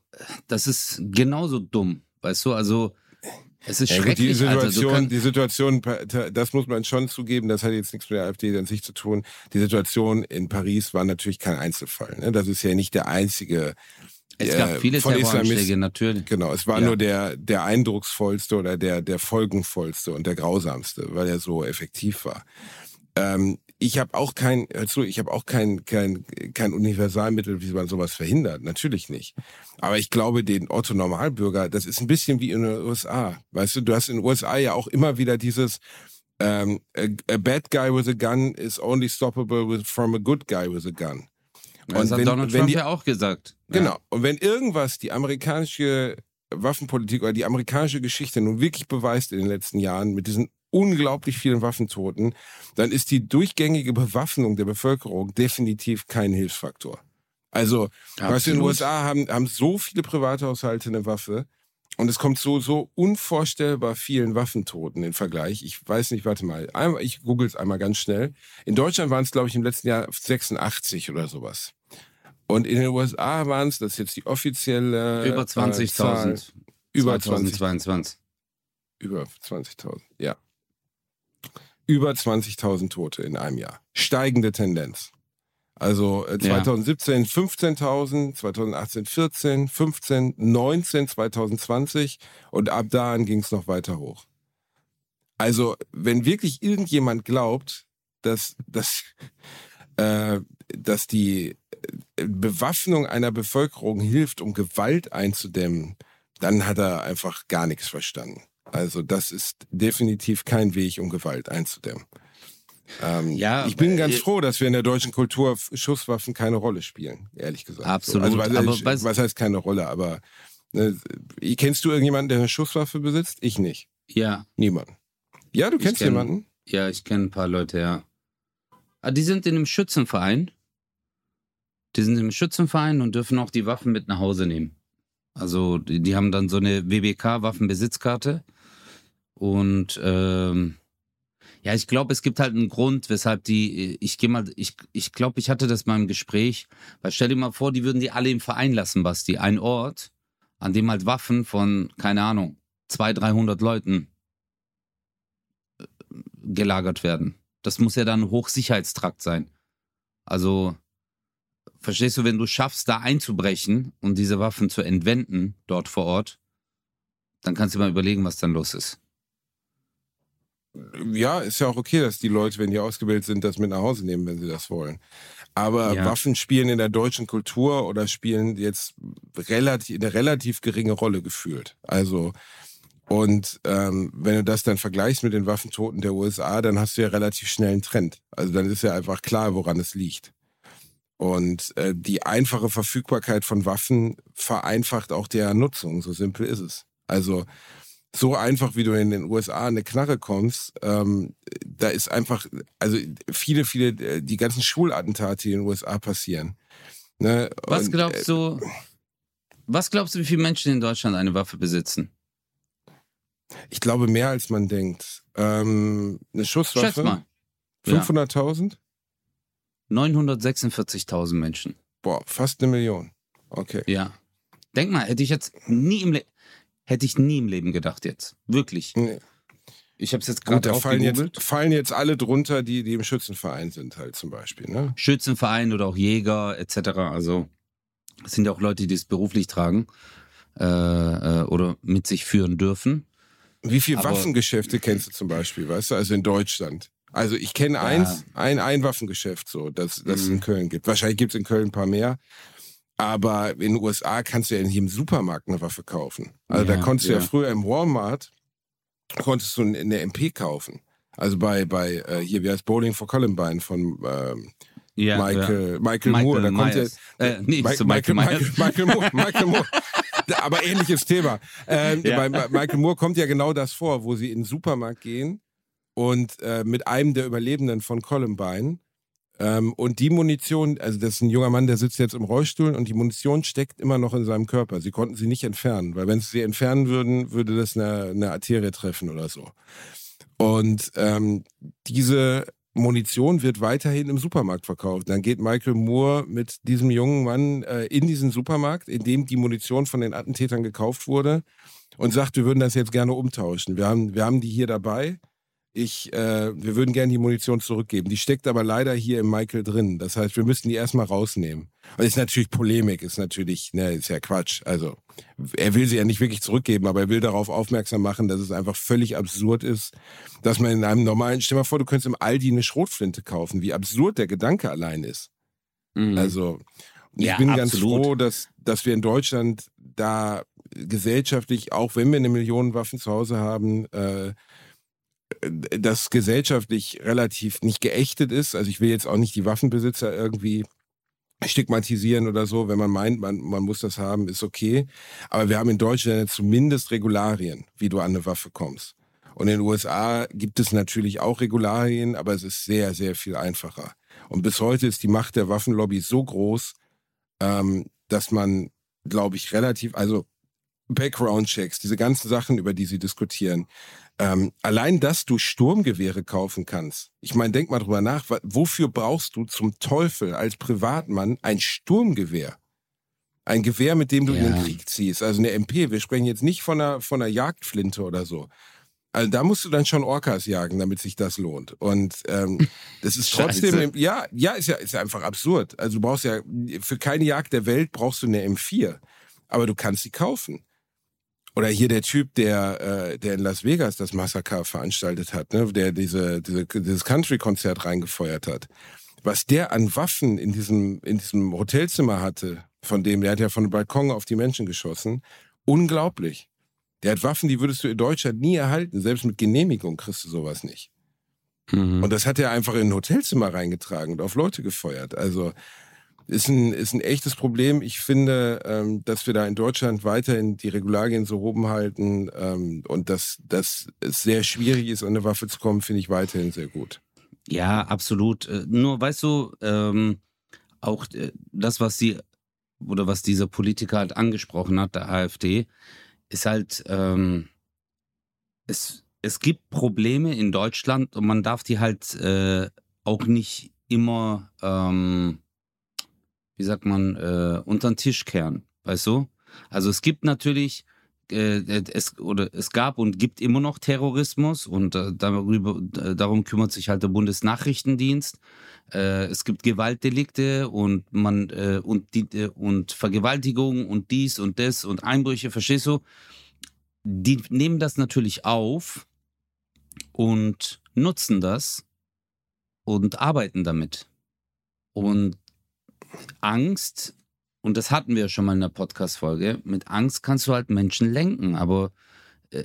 [SPEAKER 1] das ist genauso dumm, weißt du? Also es ist
[SPEAKER 2] Ja, gut,
[SPEAKER 1] schrecklich.
[SPEAKER 2] die
[SPEAKER 1] Alter. Du
[SPEAKER 2] Situation,
[SPEAKER 1] kann,
[SPEAKER 2] die Situation, das muss man schon zugeben, das hat jetzt nichts mit der AfD an sich zu tun. Die Situation in Paris war natürlich kein Einzelfall. Ne? Das ist ja nicht der einzige.
[SPEAKER 1] es
[SPEAKER 2] äh,
[SPEAKER 1] gab viele
[SPEAKER 2] von
[SPEAKER 1] Terroranschläge, natürlich.
[SPEAKER 2] Genau, es war
[SPEAKER 1] Ja.
[SPEAKER 2] nur der, der eindrucksvollste oder der, der folgenvollste und der grausamste, weil er so effektiv war. Ähm, ich habe auch kein, zu, ich habe auch kein, kein, kein Universalmittel, wie man sowas verhindert. Natürlich nicht. Aber ich glaube, den Otto Normalbürger, das ist ein bisschen wie in den USA. Weißt du, du hast in den USA ja auch immer wieder dieses, ähm, a, a bad guy with a gun is only stoppable with, from a good guy with a gun.
[SPEAKER 1] Das
[SPEAKER 2] Und
[SPEAKER 1] hat
[SPEAKER 2] wenn-
[SPEAKER 1] Donald
[SPEAKER 2] wenn
[SPEAKER 1] Trump
[SPEAKER 2] die-
[SPEAKER 1] ja auch gesagt.
[SPEAKER 2] Genau. Und wenn irgendwas die amerikanische Waffenpolitik oder die amerikanische Geschichte nun wirklich beweist in den letzten Jahren mit diesen unglaublich vielen Waffentoten, dann ist die durchgängige Bewaffnung der Bevölkerung definitiv kein Hilfsfaktor. Also, weißt du, in den
[SPEAKER 1] Absolut.
[SPEAKER 2] USA haben, haben so viele Privathaushalte eine Waffe und es kommt so, so unvorstellbar vielen Waffentoten im Vergleich. Ich weiß nicht, warte mal, einmal, ich google es einmal ganz schnell. In Deutschland waren es, glaube ich, im letzten Jahr 86 oder sowas. Und in den USA waren es, das ist jetzt die offizielle
[SPEAKER 1] Über
[SPEAKER 2] äh, Zahl,
[SPEAKER 1] 20.000.
[SPEAKER 2] über 20,
[SPEAKER 1] 2022.
[SPEAKER 2] über 20.000, ja. Über 20.000 Tote in einem Jahr. Steigende Tendenz. Also äh,
[SPEAKER 1] Ja.
[SPEAKER 2] 2017 15.000, 2018 14, 15, 19, 2020 und ab da an ging es noch weiter hoch. Also wenn wirklich irgendjemand glaubt, dass, dass, äh, dass die äh, Bewaffnung einer Bevölkerung hilft, um Gewalt einzudämmen, dann hat er einfach gar nichts verstanden. Also das ist definitiv kein Weg, um Gewalt einzudämmen. Ähm,
[SPEAKER 1] Ja,
[SPEAKER 2] ich bin ganz
[SPEAKER 1] äh,
[SPEAKER 2] froh, dass wir in der deutschen Kultur Schusswaffen keine Rolle spielen, ehrlich gesagt.
[SPEAKER 1] Absolut,
[SPEAKER 2] So, also,
[SPEAKER 1] aber
[SPEAKER 2] was, was heißt keine Rolle? Aber ne, kennst du irgendjemanden, der eine Schusswaffe besitzt? Ich nicht.
[SPEAKER 1] Ja,
[SPEAKER 2] Niemanden. Ja, du kennst
[SPEAKER 1] kenn-
[SPEAKER 2] jemanden?
[SPEAKER 1] ja, ich kenne ein paar Leute, ja. Ah, die sind in einem Schützenverein. Die sind im Schützenverein und dürfen auch die Waffen mit nach Hause nehmen. Also die, die haben dann so eine WBK-Waffenbesitzkarte. Und ähm, ja, ich glaube, es gibt halt einen Grund, weshalb die, ich gehe mal, ich, ich glaube, ich hatte das mal im Gespräch, weil stell dir mal vor, die würden die alle im Verein lassen, Basti. Ein Ort, an dem halt Waffen von, keine Ahnung, 200, 300 Leuten äh, gelagert werden. Das muss ja dann ein Hochsicherheitstrakt sein. Also, verstehst du, wenn du schaffst, da einzubrechen und diese Waffen zu entwenden, dort vor Ort, dann kannst du mal überlegen, was dann los ist.
[SPEAKER 2] Ja, ist ja auch okay, dass die Leute, wenn die ausgebildet sind, das mit nach Hause nehmen, wenn sie das wollen. Aber
[SPEAKER 1] Ja.
[SPEAKER 2] Waffen spielen in der deutschen Kultur oder spielen jetzt relativ, eine relativ geringe Rolle gefühlt. Also, und ähm, wenn du das dann vergleichst mit den Waffentoten der USA, dann hast du ja relativ schnell einen Trend. Also dann ist ja einfach klar, woran es liegt. Und äh, die einfache Verfügbarkeit von Waffen vereinfacht auch deren Nutzung. So simpel ist es. Also so einfach, wie du in den USA an eine Knarre kommst, ähm, da ist einfach, also viele, viele, äh, die ganzen Schulattentate, die in den USA passieren. Ne?
[SPEAKER 1] Was
[SPEAKER 2] Und,
[SPEAKER 1] glaubst du, was glaubst du, wie viele Menschen in Deutschland eine Waffe besitzen?
[SPEAKER 2] Ich glaube mehr als man denkt. Ähm, eine Schusswaffe.
[SPEAKER 1] Schätz mal. Ja.
[SPEAKER 2] 500.000?
[SPEAKER 1] 946.000 Menschen.
[SPEAKER 2] Boah, fast eine Million. Okay.
[SPEAKER 1] Ja. Denk mal, hätte ich jetzt nie im, Le hätte ich nie im Leben gedacht jetzt. Wirklich.
[SPEAKER 2] Nee.
[SPEAKER 1] Ich habe es jetzt gerade
[SPEAKER 2] da fallen jetzt, fallen jetzt alle drunter, die, die im Schützenverein sind halt zum Beispiel. Ne?
[SPEAKER 1] Schützenverein oder auch Jäger etc. Also das sind ja auch Leute, die es beruflich tragen äh, äh, oder mit sich führen dürfen.
[SPEAKER 2] Wie viele
[SPEAKER 1] Aber-
[SPEAKER 2] Waffengeschäfte kennst du zum Beispiel, weißt du, also in Deutschland? Also ich kenne
[SPEAKER 1] Ja.
[SPEAKER 2] eins, ein, ein Waffengeschäft so, das, das es
[SPEAKER 1] Mhm.
[SPEAKER 2] in Köln gibt. Wahrscheinlich gibt es in Köln ein paar mehr. Aber in den USA kannst du ja in jedem Supermarkt eine Waffe kaufen. Also da
[SPEAKER 1] Ja,
[SPEAKER 2] konntest du ja
[SPEAKER 1] ja.
[SPEAKER 2] früher im Walmart, konntest du eine MP kaufen. Also bei, bei äh, hier, wie heißt Bowling for Columbine von ähm,
[SPEAKER 1] Ja,
[SPEAKER 2] Michael, Michael,
[SPEAKER 1] Michael
[SPEAKER 2] Moore. Da kommt
[SPEAKER 1] Myers.
[SPEAKER 2] ja,
[SPEAKER 1] Äh, nee,
[SPEAKER 2] Mi-
[SPEAKER 1] zu
[SPEAKER 2] Michael,
[SPEAKER 1] Michael
[SPEAKER 2] Michael, Moore. Michael Moore. Aber ähnliches Thema. Ähm,
[SPEAKER 1] Ja.
[SPEAKER 2] Bei Ma- Michael Moore kommt ja genau das vor, wo sie in den Supermarkt gehen und äh, mit einem der Überlebenden von Columbine ähm, und die Munition, also das ist ein junger Mann, der sitzt jetzt im Rollstuhl und die Munition steckt immer noch in seinem Körper. Sie konnten sie nicht entfernen, weil wenn sie sie entfernen würden, würde das eine, eine Arterie treffen oder so. Und ähm, diese Munition wird weiterhin im Supermarkt verkauft. Dann geht Michael Moore mit diesem jungen Mann äh, in diesen Supermarkt, in dem die Munition von den Attentätern gekauft wurde und sagt, wir würden das jetzt gerne umtauschen. Wir haben, wir haben die hier dabei. Ich, äh, wir würden gerne die Munition zurückgeben. Die steckt aber leider hier im Michael drin. Das heißt, wir müssten die erstmal rausnehmen. Und ist natürlich Polemik, ist natürlich, ne, ist ja Quatsch. Also, er will sie ja nicht wirklich zurückgeben, aber er will darauf aufmerksam machen, dass es einfach völlig absurd ist, dass man in einem normalen, stell dir mal vor, du könntest im Aldi eine Schrotflinte kaufen, wie absurd der Gedanke allein ist.
[SPEAKER 1] Mhm.
[SPEAKER 2] Also, ich
[SPEAKER 1] Ja,
[SPEAKER 2] bin ganz
[SPEAKER 1] absolut.
[SPEAKER 2] froh, dass, dass wir in Deutschland da gesellschaftlich, auch wenn wir eine Million Waffen zu Hause haben, äh, das gesellschaftlich relativ nicht geächtet ist. Also ich will jetzt auch nicht die Waffenbesitzer irgendwie stigmatisieren oder so, wenn man meint, man, man muss das haben, ist okay. Aber wir haben in Deutschland zumindest Regularien, wie du an eine Waffe kommst. Und in den USA gibt es natürlich auch Regularien, aber es ist sehr, sehr viel einfacher. Und bis heute ist die Macht der Waffenlobby so groß, ähm, dass man, glaube ich, relativ, also Background-Checks, diese ganzen Sachen, über die sie diskutieren, ähm, allein, dass du Sturmgewehre kaufen kannst. Ich meine, denk mal drüber nach, wofür brauchst du zum Teufel als Privatmann ein Sturmgewehr? Ein Gewehr, mit dem du ja. in den Krieg ziehst, also eine MP. Wir sprechen jetzt nicht von einer, von einer Jagdflinte oder so. Also da musst du dann schon Orcas jagen, damit sich das lohnt. Und ähm, das ist trotzdem, ja, ja, ist ja, ist ja einfach absurd. Also du brauchst ja für keine Jagd der Welt brauchst du eine M4, aber du kannst sie kaufen. Oder hier der Typ, der, äh, der in Las Vegas das Massaker veranstaltet hat, ne, der diese, diese dieses Country-Konzert reingefeuert hat. Was der an Waffen in diesem, in diesem Hotelzimmer hatte, von dem, der hat ja von dem Balkon auf die Menschen geschossen, unglaublich. Der hat Waffen, die würdest du in Deutschland nie erhalten. Selbst mit Genehmigung kriegst du sowas nicht. Mhm. Und das hat er einfach in ein Hotelzimmer reingetragen und auf Leute gefeuert. Also ist ein, ist ein echtes Problem. Ich finde, ähm, dass wir da in Deutschland weiterhin die Regularien so oben halten ähm, und dass, dass es sehr schwierig ist, an eine Waffe zu kommen, finde ich weiterhin sehr gut.
[SPEAKER 1] Ja, absolut. Äh, nur, weißt du, ähm, auch äh, das, was sie oder was dieser Politiker halt angesprochen hat, der AfD, ist halt, ähm, es, es gibt Probleme in Deutschland und man darf die halt äh, auch nicht immer, ähm, wie sagt man, äh, unter den Tisch kehren, weißt du? Also es gibt natürlich, äh, es, oder es gab und gibt immer noch Terrorismus und äh, darüber, darum kümmert sich halt der Bundesnachrichtendienst. Äh, es gibt Gewaltdelikte und man äh, und die äh, und Vergewaltigung und dies und das und Einbrüche, verstehst du? Die nehmen das natürlich auf und nutzen das und arbeiten damit. Und Angst, und das hatten wir schon mal in der Podcast-Folge, mit Angst kannst du halt Menschen lenken, aber äh,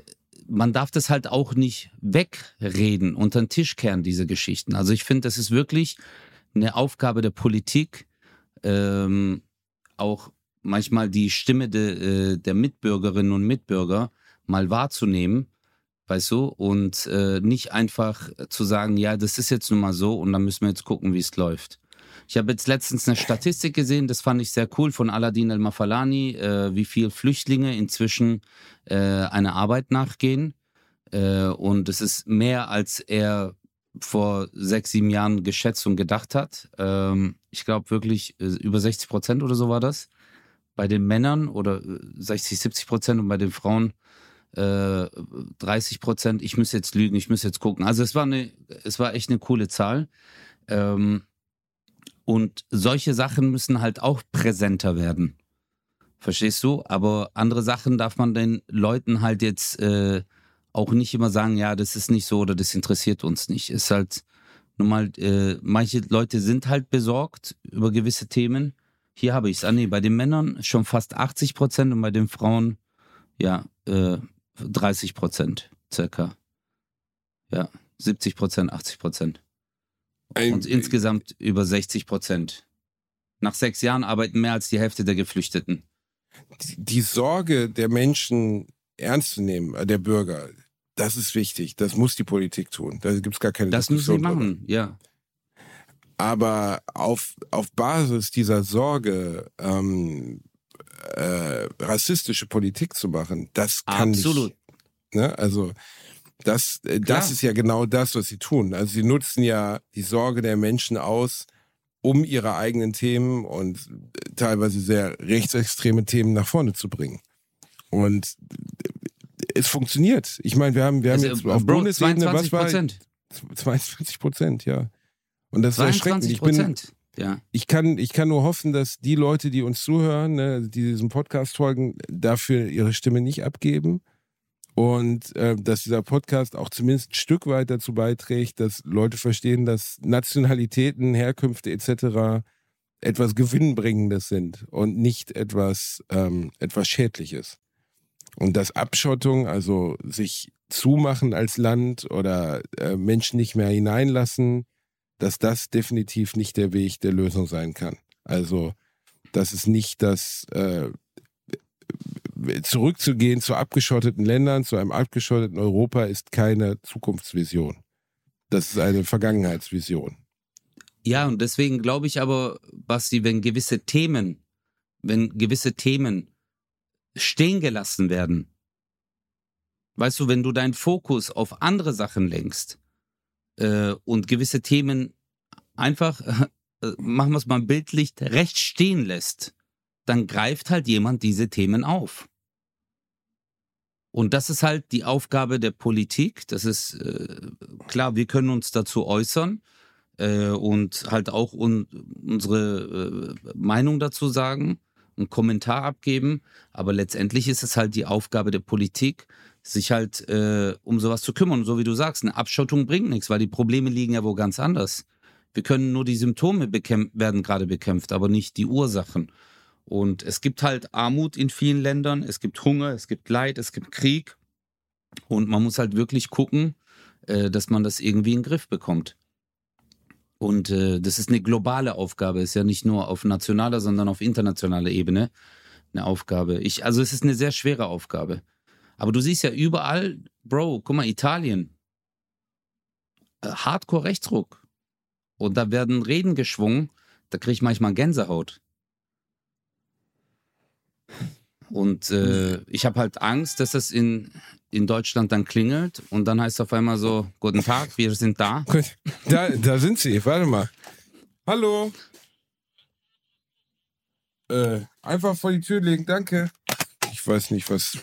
[SPEAKER 1] man darf das halt auch nicht wegreden, unter den Tisch kehren, diese Geschichten. Also ich finde, das ist wirklich eine Aufgabe der Politik, ähm, auch manchmal die Stimme de, äh, der Mitbürgerinnen und Mitbürger mal wahrzunehmen, weißt du, und äh, nicht einfach zu sagen, ja, das ist jetzt nun mal so und dann müssen wir jetzt gucken, wie es läuft. Ich habe jetzt letztens eine Statistik gesehen, das fand ich sehr cool von Aladin El-Mafalani, äh, wie viel Flüchtlinge inzwischen äh, einer Arbeit nachgehen. Äh, und es ist mehr, als er vor sechs, sieben Jahren geschätzt und gedacht hat. Ähm, ich glaube wirklich äh, über 60 Prozent oder so war das. Bei den Männern oder 60, äh, 70 Prozent und bei den Frauen äh, 30 Prozent. Ich muss jetzt lügen, ich muss jetzt gucken. Also es war eine, es war echt eine coole Zahl. Ähm, und solche Sachen müssen halt auch präsenter werden. Verstehst du? Aber andere Sachen darf man den Leuten halt jetzt äh, auch nicht immer sagen, ja, das ist nicht so oder das interessiert uns nicht. Ist halt nun mal, äh, manche Leute sind halt besorgt über gewisse Themen. Hier habe ich es. Ah, nee, bei den Männern schon fast 80 Prozent und bei den Frauen, ja, äh, 30 Prozent circa. Ja, 70 Prozent, 80 Prozent. Und insgesamt über 60 Prozent. Nach sechs Jahren arbeiten mehr als die Hälfte der Geflüchteten.
[SPEAKER 2] Die Sorge der Menschen ernst zu nehmen, äh, der Bürger, das ist wichtig. Das muss die Politik tun. Da gibt es gar keine
[SPEAKER 1] das Diskussion. Das müssen sie machen, ja.
[SPEAKER 2] Aber auf, auf Basis dieser Sorge, ähm, äh, rassistische Politik zu machen, das kann
[SPEAKER 1] Absolut.
[SPEAKER 2] nicht. Ne? Also das, äh, das ist ja genau das, was sie tun. Also sie nutzen ja die Sorge der Menschen aus, um ihre eigenen Themen und äh, teilweise sehr rechtsextreme Themen nach vorne zu bringen. Und äh, es funktioniert. Ich meine, wir haben, wir haben also, jetzt auf Bro, Bundesebene, was war 22 Prozent, ja. Und das ist erschreckend. Ich bin, ja. ich kann, ich kann nur hoffen, dass die Leute, die uns zuhören, ne, die diesem Podcast folgen, dafür ihre Stimme nicht abgeben und äh, dass dieser Podcast auch zumindest ein Stück weit dazu beiträgt, dass Leute verstehen, dass Nationalitäten, Herkünfte etc. etwas Gewinnbringendes sind und nicht etwas, ähm, etwas Schädliches. Und dass Abschottung, also sich zumachen als Land oder äh, Menschen nicht mehr hineinlassen, dass das definitiv nicht der Weg der Lösung sein kann. Also, das ist nicht das äh, zurückzugehen zu abgeschotteten Ländern, zu einem abgeschotteten Europa ist keine Zukunftsvision. Das ist eine Vergangenheitsvision.
[SPEAKER 1] Ja, und deswegen glaube ich aber, Basti, wenn gewisse Themen, wenn gewisse Themen stehen gelassen werden, weißt du, wenn du deinen Fokus auf andere Sachen lenkst äh, und gewisse Themen einfach, äh, machen wir es mal bildlich, recht stehen lässt, dann greift halt jemand diese Themen auf. Und das ist halt die Aufgabe der Politik. Das ist äh, klar, wir können uns dazu äußern äh, und halt auch un unsere äh, Meinung dazu sagen, einen Kommentar abgeben. Aber letztendlich ist es halt die Aufgabe der Politik, sich halt äh, um sowas zu kümmern. Und so wie du sagst, eine Abschottung bringt nichts, weil die Probleme liegen ja wo ganz anders. Wir können nur die Symptome werden gerade bekämpft, aber nicht die Ursachen. Und es gibt halt Armut in vielen Ländern, es gibt Hunger, es gibt Leid, es gibt Krieg. Und man muss halt wirklich gucken, äh, dass man das irgendwie in den Griff bekommt. Und äh, das ist eine globale Aufgabe, ist ja nicht nur auf nationaler, sondern auf internationaler Ebene eine Aufgabe. Ich, also es ist eine sehr schwere Aufgabe. Aber du siehst ja überall, Bro, guck mal, Italien. Äh, Hardcore-Rechtsruck. Und da werden Reden geschwungen, da kriege ich manchmal Gänsehaut. Und äh, ich habe halt Angst, dass das in, in Deutschland dann klingelt und dann heißt es auf einmal so, guten Tag, wir sind da.
[SPEAKER 2] Da, da sind sie, warte mal. Hallo. Äh, einfach vor die Tür legen, danke. Ich weiß nicht, was...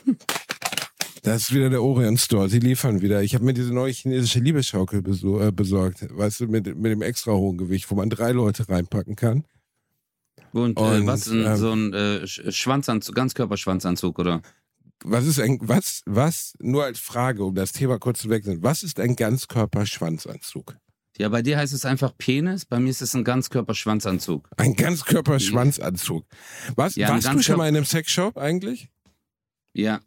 [SPEAKER 2] Das ist wieder der Orient Store. Sie liefern wieder. Ich habe mir diese neue chinesische Liebesschaukel äh, besorgt. Weißt du, mit, mit dem extra hohen Gewicht, wo man drei Leute reinpacken kann.
[SPEAKER 1] Und, äh, und was, ein, ähm, so ein äh, Schwanzanzug, Ganzkörperschwanzanzug, oder?
[SPEAKER 2] Was ist ein, was, was, nur als Frage, um das Thema kurz zu wechseln, was ist ein Ganzkörperschwanzanzug?
[SPEAKER 1] Ja, bei dir heißt es einfach Penis, bei mir ist es ein Ganzkörperschwanzanzug.
[SPEAKER 2] Ein Ganzkörperschwanzanzug. Was, ja, warst du schon mal in einem Sexshop eigentlich?
[SPEAKER 1] Ja.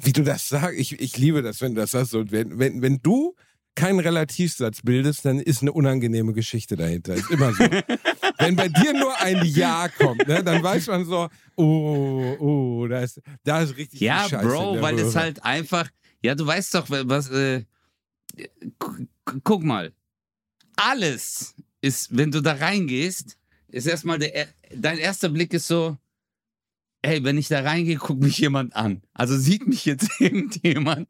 [SPEAKER 2] Wie du das sagst, ich, ich liebe das, wenn du das sagst. Und wenn, wenn, wenn du keinen Relativsatz bildest, dann ist eine unangenehme Geschichte dahinter. Ist immer so. Wenn bei dir nur ein Ja kommt, ne, dann weiß man so, oh, oh, da ist, da ist richtig
[SPEAKER 1] Ja,
[SPEAKER 2] Scheiße
[SPEAKER 1] Bro, weil es halt einfach, ja, du weißt doch, was, äh, guck mal, alles ist, wenn du da reingehst, ist erstmal der, dein erster Blick ist so, hey, wenn ich da reingehe, guckt mich jemand an. Also sieht mich jetzt irgendjemand.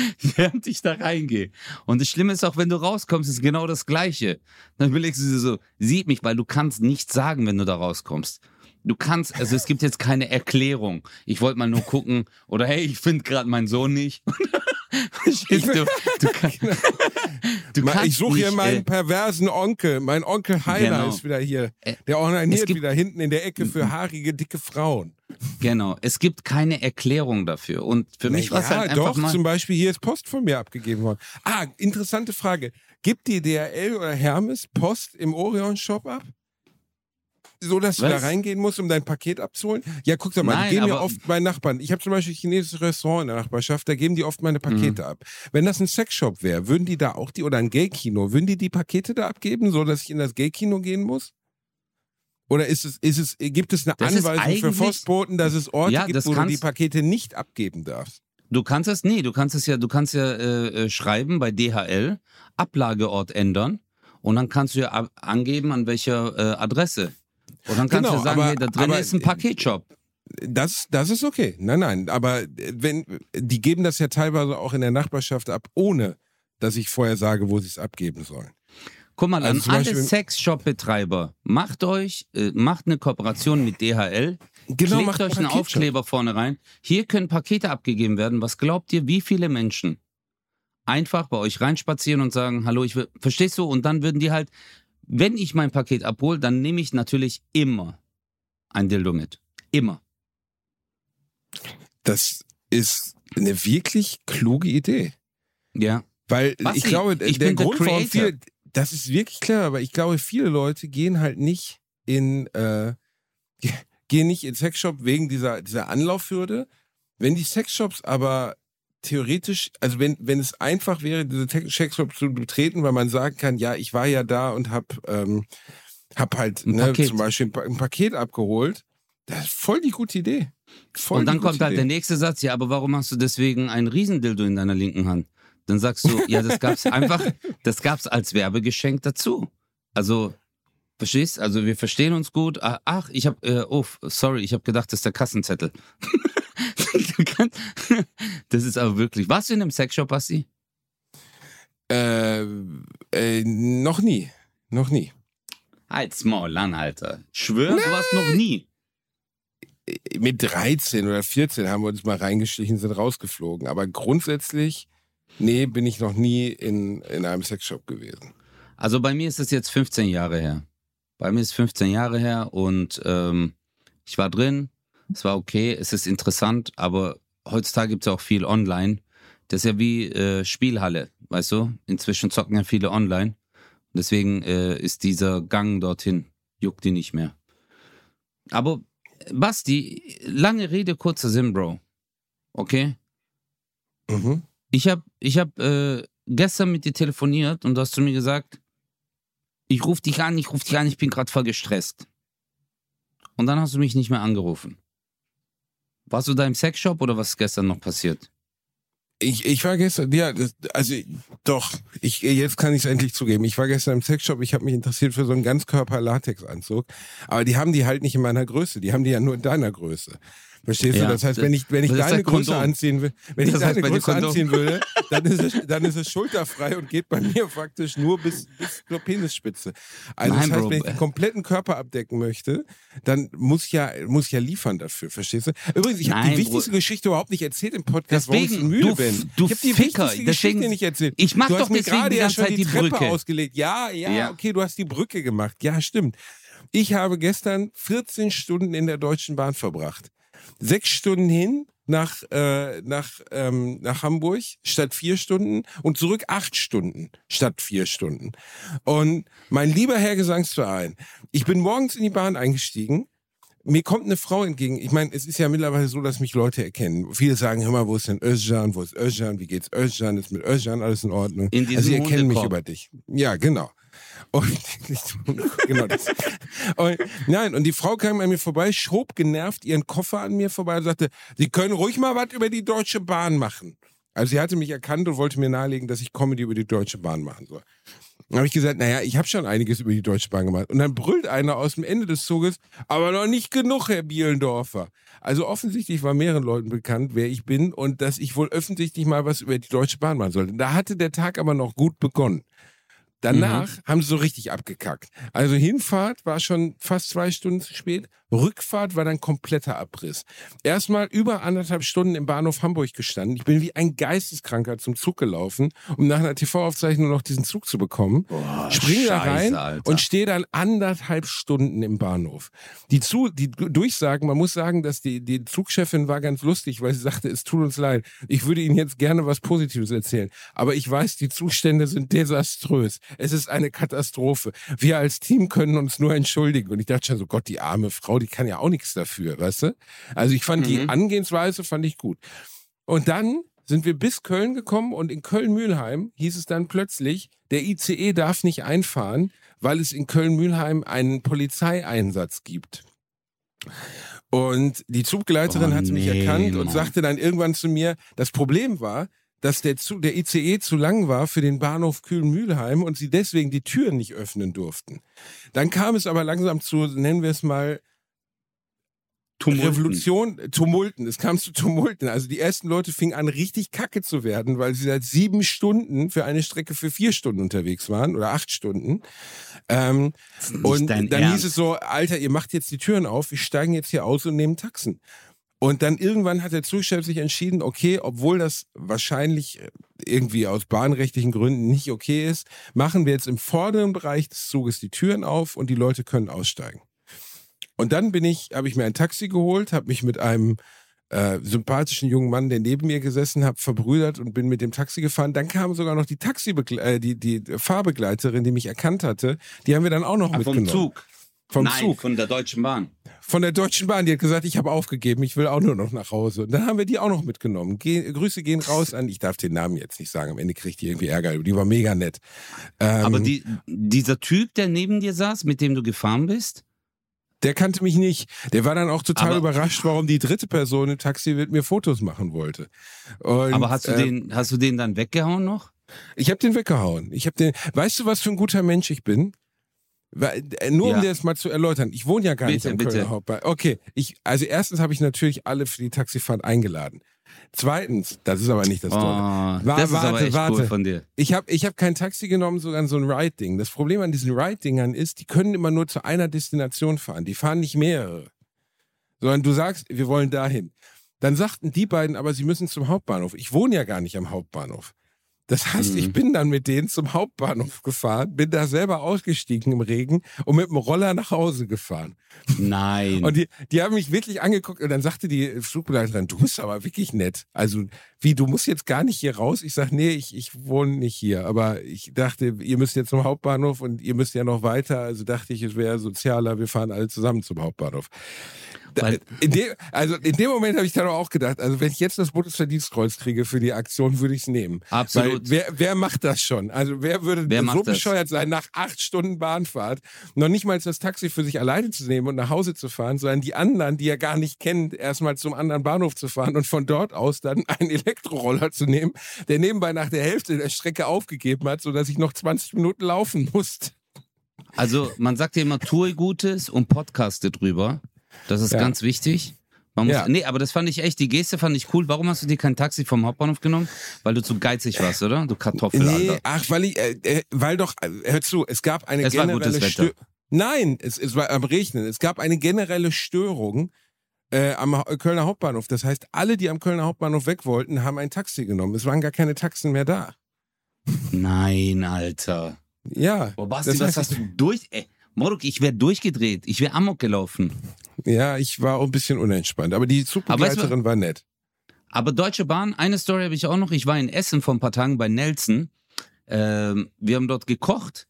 [SPEAKER 1] während ich da reingehe. Und das Schlimme ist auch, wenn du rauskommst, ist genau das Gleiche. Dann überlegst du dir so, sieht mich, weil du kannst nichts sagen, wenn du da rauskommst. Du kannst, also es gibt jetzt keine Erklärung. Ich wollte mal nur gucken, oder hey, ich finde gerade meinen Sohn nicht.
[SPEAKER 2] Verstehst du? Du, kann, du kannst Ich suche hier meinen äh, perversen Onkel. Mein Onkel Heiner genau. ist wieder hier. Äh, Der ornaniert wieder hinten in der Ecke für haarige, dicke Frauen.
[SPEAKER 1] Genau. Es gibt keine Erklärung dafür. Und für mich war es halt einfach
[SPEAKER 2] doch,
[SPEAKER 1] mal...
[SPEAKER 2] zum Beispiel hier ist Post von mir abgegeben worden. Ah, interessante Frage. Gibt die DHL oder Hermes Post im Orion-Shop ab? so, dass du da reingehen musst, um dein Paket abzuholen? Ja, guck doch mal, Nein, die geben ja oft meine Nachbarn. Ich habe zum Beispiel ein chinesisches Restaurant in der Nachbarschaft, da geben die oft meine Pakete mhm. ab. Wenn das ein Sexshop wäre, würden die da auch die, oder ein Gay-Kino, würden die die Pakete da abgeben, so dass ich in das Gay-Kino gehen muss? Oder ist es, ist es, gibt es eine das Anweisung für Postboten, dass es Orte ja, gibt, wo du die Pakete nicht abgeben darfst?
[SPEAKER 1] Du kannst es, nee, du kannst es ja, du kannst ja äh, äh schreiben bei DHL, Ablageort ändern und dann kannst du ja angeben, an welcher äh, Adresse. Und dann kannst genau, du sagen, aber, hey, da drin ist ein Paketshop.
[SPEAKER 2] Das, das ist okay. Nein, nein. Aber wenn, die geben das ja teilweise auch in der Nachbarschaft ab, ohne dass ich vorher sage, wo sie es abgeben sollen.
[SPEAKER 1] Guck mal, also an alle Sexshop-Betreiber, macht euch, äh, macht eine Kooperation mit DHL. Genau, Klebt macht euch einen Aufkleber vorne rein. Hier können Pakete abgegeben werden. Was glaubt ihr, wie viele Menschen einfach bei euch reinspazieren und sagen, hallo, ich will, verstehst du? Und dann würden die halt, wenn ich mein Paket abhole, dann nehme ich natürlich immer ein Dildo mit. Immer.
[SPEAKER 2] Das ist eine wirklich kluge Idee.
[SPEAKER 1] Ja.
[SPEAKER 2] Weil Basti, ich glaube, ich der Grund, warum viele, das ist wirklich klar, aber ich glaube, viele Leute gehen halt nicht in, äh, gehen nicht in Sexshop wegen dieser, dieser Anlaufhürde. Wenn die Sexshops aber theoretisch, also wenn, wenn es einfach wäre, diese Sexshop zu betreten, weil man sagen kann, ja, ich war ja da und hab, ähm, hab halt ne, zum Beispiel ein, Paket abgeholt. Das ist voll die gute Idee. Voll
[SPEAKER 1] und dann kommt halt der nächste Satz, ja, aber warum hast du deswegen ein Riesendildo in deiner linken Hand? Dann sagst du, ja, das gab's einfach, das gab's als Werbegeschenk dazu. Also, verstehst? Also wir verstehen uns gut. Ah, ach, ich hab, äh, oh, sorry, ich habe gedacht, das ist der Kassenzettel. das ist aber wirklich. Warst du in einem Sexshop, Basti?
[SPEAKER 2] Äh, äh, noch nie. Noch nie.
[SPEAKER 1] Halt's Maul an, Alter. Schwör, du warst noch nie.
[SPEAKER 2] Mit 13 oder 14 haben wir uns mal reingeschlichen, sind rausgeflogen. Aber grundsätzlich, nee, bin ich noch nie in, in einem Sexshop gewesen.
[SPEAKER 1] Also bei mir ist es jetzt 15 Jahre her. Bei mir ist 15 Jahre her und ähm, ich war drin, es war okay, es ist interessant, aber heutzutage gibt es auch viel online. Das ist ja wie äh, Spielhalle, weißt du? Inzwischen zocken ja viele online. Deswegen äh, ist dieser Gang dorthin, juckt die nicht mehr. Aber Basti, lange Rede, kurzer Sinn, Bro. Okay? Mhm. Ich habe ich hab, äh, gestern mit dir telefoniert und du hast zu mir gesagt, ich rufe dich an, ich rufe dich an, ich bin gerade voll gestresst. Und dann hast du mich nicht mehr angerufen. Warst du da im Sexshop oder was ist gestern noch passiert?
[SPEAKER 2] Ich, ich war gestern, ja, also doch, ich, jetzt kann ich es endlich zugeben. Ich war gestern im Sexshop, ich habe mich interessiert für so einen Ganzkörper-Latex-Anzug. Aber die haben die halt nicht in meiner Größe, die haben die ja nur in deiner Größe. Verstehst ja, du? Das heißt, wenn ich, wenn ich deine Größe anziehen will, wenn ich deine Größe anziehen würde, dann ist, es, dann ist es schulterfrei und geht bei mir faktisch nur bis, bis zur Penisspitze. Also Nein, das heißt, Bro. wenn ich den kompletten Körper abdecken möchte, dann muss ich ja, muss ich ja liefern dafür, verstehst du? Übrigens, ich habe die wichtigste Bro. Geschichte überhaupt nicht erzählt im Podcast,
[SPEAKER 1] deswegen, warum ich müde
[SPEAKER 2] du,
[SPEAKER 1] bin. Du
[SPEAKER 2] ich habe die
[SPEAKER 1] Ficker,
[SPEAKER 2] wichtigste deswegen, Geschichte nicht erzählt.
[SPEAKER 1] Ich mach
[SPEAKER 2] du
[SPEAKER 1] doch
[SPEAKER 2] mir gerade
[SPEAKER 1] ja
[SPEAKER 2] schon
[SPEAKER 1] die,
[SPEAKER 2] die Treppe
[SPEAKER 1] Brücke.
[SPEAKER 2] ausgelegt. Ja, ja, ja, okay, du hast die Brücke gemacht. Ja, stimmt. Ich habe gestern 14 Stunden in der Deutschen Bahn verbracht sechs Stunden hin nach, äh, nach, ähm, nach Hamburg statt vier Stunden und zurück acht Stunden statt vier Stunden. Und mein lieber Herr Gesangsverein, ich bin morgens in die Bahn eingestiegen. Mir kommt eine Frau entgegen. Ich meine, es ist ja mittlerweile so, dass mich Leute erkennen. Viele sagen, hör mal, wo ist denn Özcan? Wo ist Özcan? Wie geht's Özcan? Ist mit Özcan alles in Ordnung?
[SPEAKER 1] In
[SPEAKER 2] also sie erkennen mich über dich. Ja, genau. Und, genau das. Und, nein, und die Frau kam an mir vorbei, schob genervt ihren Koffer an mir vorbei und sagte, Sie können ruhig mal was über die Deutsche Bahn machen. Also sie hatte mich erkannt und wollte mir nahelegen, dass ich Comedy über die Deutsche Bahn machen soll. Dann habe ich gesagt, naja, ich habe schon einiges über die Deutsche Bahn gemacht. Und dann brüllt einer aus dem Ende des Zuges, aber noch nicht genug, Herr Bielendorfer. Also offensichtlich war mehreren Leuten bekannt, wer ich bin und dass ich wohl offensichtlich mal was über die Deutsche Bahn machen sollte. Da hatte der Tag aber noch gut begonnen. Danach mhm. haben sie so richtig abgekackt. Also Hinfahrt war schon fast zwei Stunden zu spät. Rückfahrt war dann kompletter Abriss. Erstmal über anderthalb Stunden im Bahnhof Hamburg gestanden. Ich bin wie ein Geisteskranker zum Zug gelaufen, um nach einer TV-Aufzeichnung noch diesen Zug zu bekommen. Boah, Spring da rein Alter. und stehe dann anderthalb Stunden im Bahnhof. Die, zu, die Durchsagen, man muss sagen, dass die, die Zugchefin war ganz lustig, weil sie sagte, es tut uns leid. Ich würde Ihnen jetzt gerne was Positives erzählen. Aber ich weiß, die Zustände sind desaströs. Es ist eine Katastrophe. Wir als Team können uns nur entschuldigen. Und ich dachte schon so, Gott, die arme Frau, die kann ja auch nichts dafür, weißt du? Also ich fand mhm. die Angehensweise, fand ich gut. Und dann sind wir bis Köln gekommen und in Köln-Mühlheim hieß es dann plötzlich, der ICE darf nicht einfahren, weil es in Köln-Mühlheim einen Polizeieinsatz gibt. Und die Zugleiterin oh, hat mich nee, erkannt und sagte dann irgendwann zu mir, das Problem war, dass der, Zug, der ICE zu lang war für den Bahnhof Kühn-Mühlheim und sie deswegen die Türen nicht öffnen durften. Dann kam es aber langsam zu, nennen wir es mal, Tumulten. Revolution, Tumulten. Es kam zu Tumulten. Also die ersten Leute fingen an, richtig kacke zu werden, weil sie seit sieben Stunden für eine Strecke für vier Stunden unterwegs waren oder acht Stunden. Ähm, und dann Ernst. hieß es so, Alter, ihr macht jetzt die Türen auf, wir steigen jetzt hier aus und nehmen Taxen. Und dann irgendwann hat der Zugchef sich entschieden, okay, obwohl das wahrscheinlich irgendwie aus bahnrechtlichen Gründen nicht okay ist, machen wir jetzt im vorderen Bereich des Zuges die Türen auf und die Leute können aussteigen. Und dann bin ich, habe ich mir ein Taxi geholt, habe mich mit einem äh, sympathischen jungen Mann, der neben mir gesessen hat, verbrüdert und bin mit dem Taxi gefahren. Dann kam sogar noch die Taxi äh, die, die Fahrbegleiterin, die mich erkannt hatte. Die haben wir dann auch noch Ach, mitgenommen.
[SPEAKER 1] Vom Zug. Vom Nein, Zug. von der Deutschen Bahn.
[SPEAKER 2] von der Deutschen Bahn, die hat gesagt, ich habe aufgegeben, ich will auch nur noch nach Hause. Und dann haben wir die auch noch mitgenommen. Ge Grüße gehen raus an, ich darf den Namen jetzt nicht sagen, am Ende kriegt die irgendwie Ärger, die war mega nett.
[SPEAKER 1] Ähm, Aber die, dieser Typ, der neben dir saß, mit dem du gefahren bist?
[SPEAKER 2] Der kannte mich nicht. Der war dann auch total aber, überrascht, warum die dritte Person im Taxi mit mir Fotos machen wollte.
[SPEAKER 1] Und, aber hast du, äh, den, hast du den dann weggehauen noch?
[SPEAKER 2] Ich habe den weggehauen. Ich habe den. Weißt du, was für ein guter Mensch ich bin? Äh, nur ja. um dir das mal zu erläutern, ich wohne ja gar bitte, nicht am Kölner Hauptbahnhof. Okay, ich, also erstens habe ich natürlich alle für die Taxifahrt eingeladen. Zweitens, das ist aber nicht das Tolle.
[SPEAKER 1] Oh, War, das warte, warte. Cool von dir.
[SPEAKER 2] Ich habe ich hab kein Taxi genommen, sondern so ein Ride-Ding. Das Problem an diesen Ride-Dingern ist, die können immer nur zu einer Destination fahren. Die fahren nicht mehrere. Sondern du sagst, wir wollen dahin. Dann sagten die beiden, aber sie müssen zum Hauptbahnhof. Ich wohne ja gar nicht am Hauptbahnhof. Das heißt, mhm. ich bin dann mit denen zum Hauptbahnhof gefahren, bin da selber ausgestiegen im Regen und mit dem Roller nach Hause gefahren.
[SPEAKER 1] Nein.
[SPEAKER 2] Und die, die haben mich wirklich angeguckt und dann sagte die Flugbegleiterin, du bist aber wirklich nett. Also, wie, du musst jetzt gar nicht hier raus? Ich sag, nee, ich, ich wohne nicht hier. Aber ich dachte, ihr müsst jetzt zum Hauptbahnhof und ihr müsst ja noch weiter. Also dachte ich, es wäre sozialer, wir fahren alle zusammen zum Hauptbahnhof. In dem, also in dem Moment habe ich dann auch gedacht, also wenn ich jetzt das Bundesverdienstkreuz kriege für die Aktion, würde ich es nehmen.
[SPEAKER 1] Absolut.
[SPEAKER 2] Weil wer, wer macht das schon? Also wer würde wer so bescheuert sein, nach acht Stunden Bahnfahrt noch nicht mal das Taxi für sich alleine zu nehmen und nach Hause zu fahren, sondern die anderen, die er gar nicht kennt, erstmal zum anderen Bahnhof zu fahren und von dort aus dann einen Elektroroller zu nehmen, der nebenbei nach der Hälfte der Strecke aufgegeben hat, sodass ich noch 20 Minuten laufen musste.
[SPEAKER 1] Also man sagt ja immer, tue Gutes und podcaste drüber. Das ist ja. ganz wichtig. Man muss, ja. Nee, aber das fand ich echt, die Geste fand ich cool. Warum hast du dir kein Taxi vom Hauptbahnhof genommen? Weil du zu geizig warst, oder? Du Kartoffel, nee, Alter.
[SPEAKER 2] ach, weil ich, äh, äh weil doch, äh, hör zu, es gab eine es generelle Störung. Nein, es, es war am Regnen. Es gab eine generelle Störung äh, am Kölner Hauptbahnhof. Das heißt, alle, die am Kölner Hauptbahnhof weg wollten, haben ein Taxi genommen. Es waren gar keine Taxen mehr da.
[SPEAKER 1] Nein, Alter.
[SPEAKER 2] Ja.
[SPEAKER 1] Boah, Basti, das was hast du durch... Ey. Moruk, ich wäre durchgedreht. Ich wäre amok gelaufen.
[SPEAKER 2] Ja, ich war auch ein bisschen unentspannt. Aber die Zugbegleiterin aber weißt du, war nett.
[SPEAKER 1] Aber Deutsche Bahn, eine Story habe ich auch noch. Ich war in Essen vor ein paar Tagen bei Nelson. Ähm, wir haben dort gekocht.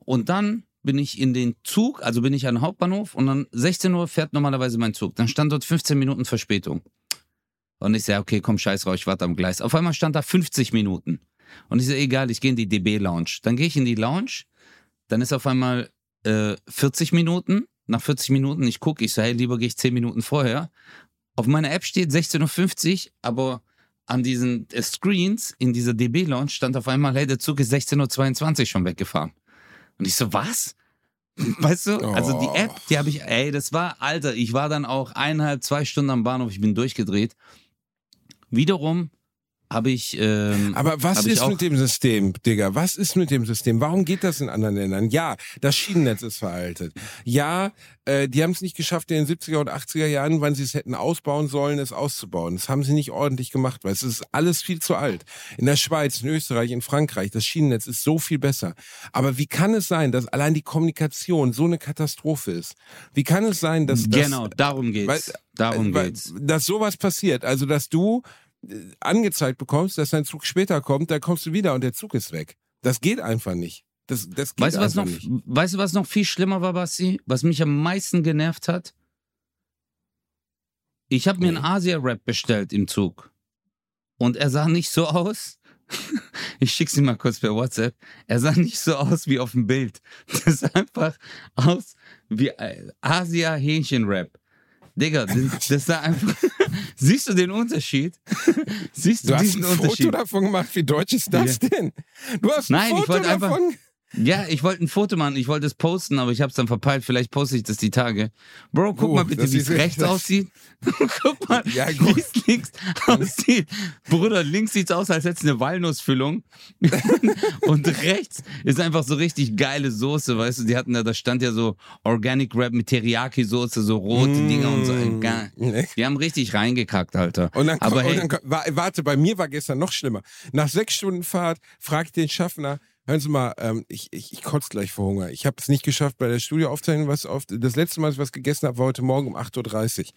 [SPEAKER 1] Und dann bin ich in den Zug, also bin ich an den Hauptbahnhof und dann 16 Uhr fährt normalerweise mein Zug. Dann stand dort 15 Minuten Verspätung. Und ich sage, okay, komm, scheiß raus, ich warte am Gleis. Auf einmal stand da 50 Minuten. Und ich sage, egal, ich gehe in die DB-Lounge. Dann gehe ich in die Lounge, dann ist auf einmal äh, 40 Minuten. Nach 40 Minuten, ich gucke, ich sage, hey, lieber gehe ich 10 Minuten vorher. Auf meiner App steht 16.50 Uhr, aber an diesen äh, Screens in dieser DB-Launch stand auf einmal, hey, der Zug ist 16.22 Uhr schon weggefahren. Und ich so, was? Weißt du, also die App, die habe ich, ey, das war, Alter, ich war dann auch eineinhalb, zwei Stunden am Bahnhof, ich bin durchgedreht. Wiederum habe ich. Ähm,
[SPEAKER 2] Aber was ist mit dem System, Digga? Was ist mit dem System? Warum geht das in anderen Ländern? Ja, das Schienennetz ist veraltet. Ja, äh, die haben es nicht geschafft, in den 70er und 80er Jahren, wann sie es hätten ausbauen sollen, es auszubauen. Das haben sie nicht ordentlich gemacht, weil es ist alles viel zu alt. In der Schweiz, in Österreich, in Frankreich, das Schienennetz ist so viel besser. Aber wie kann es sein, dass allein die Kommunikation so eine Katastrophe ist? Wie kann es sein, dass.
[SPEAKER 1] Genau, darum geht's. Weil, darum
[SPEAKER 2] weil,
[SPEAKER 1] geht's.
[SPEAKER 2] Dass sowas passiert. Also, dass du angezeigt bekommst, dass dein Zug später kommt, dann kommst du wieder und der Zug ist weg. Das geht einfach nicht. Das, das geht
[SPEAKER 1] weißt, du, was noch,
[SPEAKER 2] nicht.
[SPEAKER 1] weißt du, was noch viel schlimmer war, Basti? Was mich am meisten genervt hat? Ich habe mir einen Asia-Rap bestellt im Zug. Und er sah nicht so aus. Ich schick's ihm mal kurz per WhatsApp. Er sah nicht so aus wie auf dem Bild. Das sah einfach aus wie äh, Asia-Hähnchen-Rap. Digga, das sah einfach. Siehst du den Unterschied?
[SPEAKER 2] Siehst du, du diesen hast ein Foto davon gemacht. Wie deutsch ist das ja. denn? Du hast ein
[SPEAKER 1] Nein,
[SPEAKER 2] Foto
[SPEAKER 1] ich wollte
[SPEAKER 2] davon.
[SPEAKER 1] Einfach, ja, ich wollte ein Foto machen, ich wollte es posten, aber ich habe es dann verpeilt. Vielleicht poste ich das die Tage. Bro, guck oh, mal bitte, wie es rechts aussieht. guck mal, ja, wie es links aussieht. Bruder, links sieht es aus, als hätte es eine Walnussfüllung. und rechts ist einfach so richtig geile Soße, weißt du? Die hatten da, da stand ja so Organic Rap mit Teriyaki-Soße, so rote mm. Dinger und so. Die haben richtig reingekackt, Alter.
[SPEAKER 2] Und dann, aber hey, dann, warte, bei mir war gestern noch schlimmer. Nach sechs Stunden Fahrt fragt den Schaffner, Hören Sie mal, ähm, ich, ich, ich kotze gleich vor Hunger. Ich habe es nicht geschafft, bei der Studioaufzeichnung was auf. Das letzte Mal, dass ich was gegessen habe, war heute Morgen um 8.30 Uhr.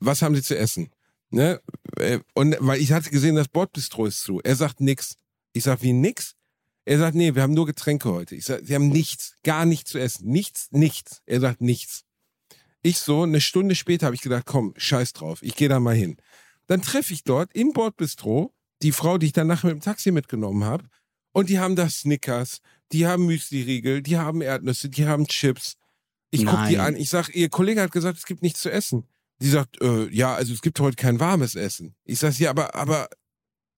[SPEAKER 2] Was haben Sie zu essen? Ne? Äh, und weil ich hatte gesehen, das Bordbistro ist zu. Er sagt nix. Ich sag, wie nix? Er sagt, nee, wir haben nur Getränke heute. Ich sag, Sie haben nichts, gar nichts zu essen. Nichts, nichts. Er sagt nichts. Ich so, eine Stunde später habe ich gedacht, komm, scheiß drauf, ich gehe da mal hin. Dann treffe ich dort im Bordbistro die Frau, die ich dann nachher mit dem Taxi mitgenommen habe. Und die haben da Snickers, die haben Müsli-Riegel, die haben Erdnüsse, die haben Chips. Ich guck die an, ich sag, ihr Kollege hat gesagt, es gibt nichts zu essen. Die sagt, äh, ja, also es gibt heute kein warmes Essen. Ich sag, ja, aber, aber,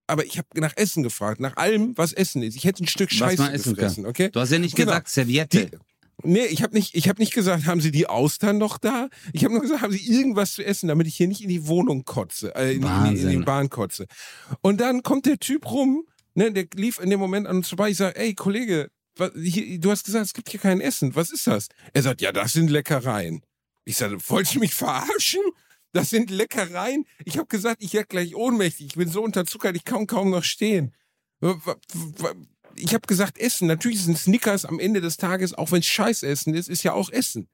[SPEAKER 2] aber ich habe nach Essen gefragt, nach allem, was Essen ist. Ich hätte ein Stück Scheiße gefressen, okay?
[SPEAKER 1] Du hast ja nicht
[SPEAKER 2] Genau.
[SPEAKER 1] gesagt Serviette.
[SPEAKER 2] Die, nee, ich habe nicht, ich hab nicht gesagt, haben Sie die Austern noch da? Ich habe nur gesagt, haben Sie irgendwas zu essen, damit ich hier nicht in die Wohnung kotze, äh, in, in, in die Bahn kotze. Und dann kommt der Typ rum, ne, der lief in dem Moment an uns vorbei. Ich sage, ey, Kollege, was, hier, du hast gesagt, es gibt hier kein Essen. Was ist das? Er sagt, ja, das sind Leckereien. Ich sage, wollt ihr mich verarschen? Das sind Leckereien. Ich habe gesagt, ich werde gleich ohnmächtig. Ich bin so unterzuckert, ich kann kaum noch stehen. Ich habe gesagt, Essen. Natürlich sind Snickers am Ende des Tages, auch wenn es Scheißessen ist, ist ja auch Essen.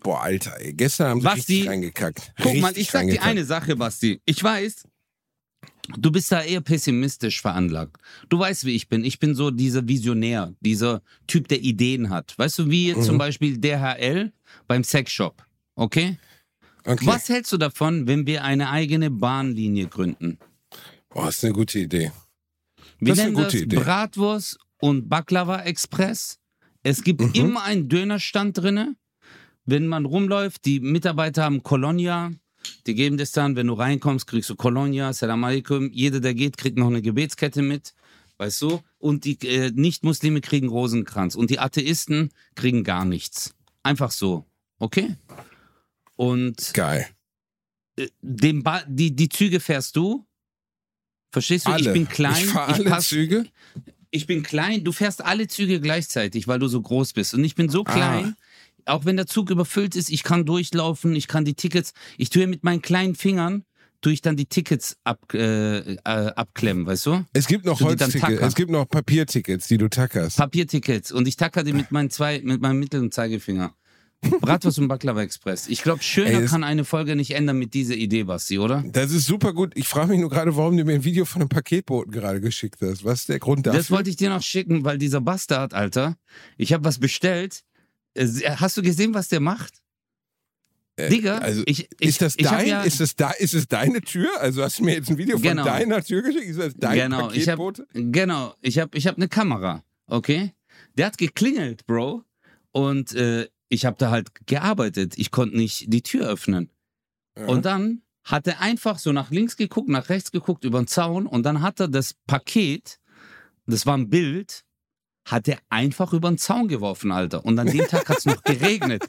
[SPEAKER 2] Boah, Alter, ey, gestern haben sie
[SPEAKER 1] Basti,
[SPEAKER 2] richtig reingekackt.
[SPEAKER 1] Guck mal,
[SPEAKER 2] Richtig
[SPEAKER 1] ich sag dir eine Sache, Basti. Ich weiß, du bist da eher pessimistisch veranlagt. Du weißt, wie ich bin. Ich bin so dieser Visionär, dieser Typ, der Ideen hat. Weißt du, wie
[SPEAKER 2] Mhm.
[SPEAKER 1] zum Beispiel DHL beim Sexshop. Okay?
[SPEAKER 2] Okay.
[SPEAKER 1] Was hältst du davon, wenn wir eine eigene Bahnlinie gründen?
[SPEAKER 2] Boah, ist eine gute Idee.
[SPEAKER 1] Wir
[SPEAKER 2] Das ist eine gute
[SPEAKER 1] das
[SPEAKER 2] Idee.
[SPEAKER 1] Bratwurst und Baklava Express. Es gibt
[SPEAKER 2] Mhm.
[SPEAKER 1] immer einen Dönerstand drinne. Wenn man rumläuft, die Mitarbeiter haben Kolonia. Die geben das dann, wenn du reinkommst, kriegst du Kolonia, Salam alaikum. Jeder, der geht, kriegt noch eine Gebetskette mit. Weißt du? Und die äh, Nicht-Muslime kriegen Rosenkranz. Und die Atheisten kriegen gar nichts. Einfach so. Okay? Und
[SPEAKER 2] Geil.
[SPEAKER 1] äh, den ba die, die Züge fährst du. Verstehst du?
[SPEAKER 2] Alle.
[SPEAKER 1] Ich bin klein.
[SPEAKER 2] Ich fahre alle
[SPEAKER 1] pass-
[SPEAKER 2] Züge.
[SPEAKER 1] ich bin klein, du fährst alle Züge gleichzeitig, weil du so groß bist. Und ich bin so
[SPEAKER 2] Ah.
[SPEAKER 1] Auch wenn der Zug überfüllt ist, ich kann durchlaufen, ich kann die Tickets, ich tue mit meinen kleinen Fingern, tue ich dann die Tickets ab, äh, äh, abklemmen, weißt du?
[SPEAKER 2] Es gibt noch
[SPEAKER 1] So
[SPEAKER 2] Holztickets, es gibt noch Papiertickets, die du tackerst.
[SPEAKER 1] Papiertickets. Und ich tacker die mit meinen zwei, mit meinem Mittel- und Zeigefinger. Bratwurst und Baklava Express. Ich glaube, schöner
[SPEAKER 2] Ey,
[SPEAKER 1] kann eine Folge nicht ändern mit dieser Idee, Basti, oder?
[SPEAKER 2] Das ist super gut. Ich frage mich nur gerade, warum du mir ein Video von einem Paketboten gerade geschickt hast. Was ist der Grund dafür?
[SPEAKER 1] Das wollte ich dir noch schicken, weil dieser Bastard, Alter, ich habe was bestellt. Äh, Hast du gesehen, was der macht?
[SPEAKER 2] Äh,
[SPEAKER 1] Digga,
[SPEAKER 2] also,
[SPEAKER 1] ich, ich,
[SPEAKER 2] ist das dein?
[SPEAKER 1] Ja,
[SPEAKER 2] ist, das da, ist es deine Tür? Also hast du mir jetzt ein Video von
[SPEAKER 1] Genau.
[SPEAKER 2] deiner Tür geschickt? Ist das dein
[SPEAKER 1] Genau, ich hab-
[SPEAKER 2] Paketbote?
[SPEAKER 1] genau, ich habe ich hab eine Kamera, okay? Der hat geklingelt, Bro. Und äh, ich habe da halt gearbeitet. Ich konnte nicht die Tür öffnen.
[SPEAKER 2] Ja.
[SPEAKER 1] Und dann hat er einfach so nach links geguckt, nach rechts geguckt, über den Zaun. Und dann hat er das Paket, das war ein Bild, hat er einfach über den Zaun geworfen, Alter. Und an dem Tag hat es noch geregnet.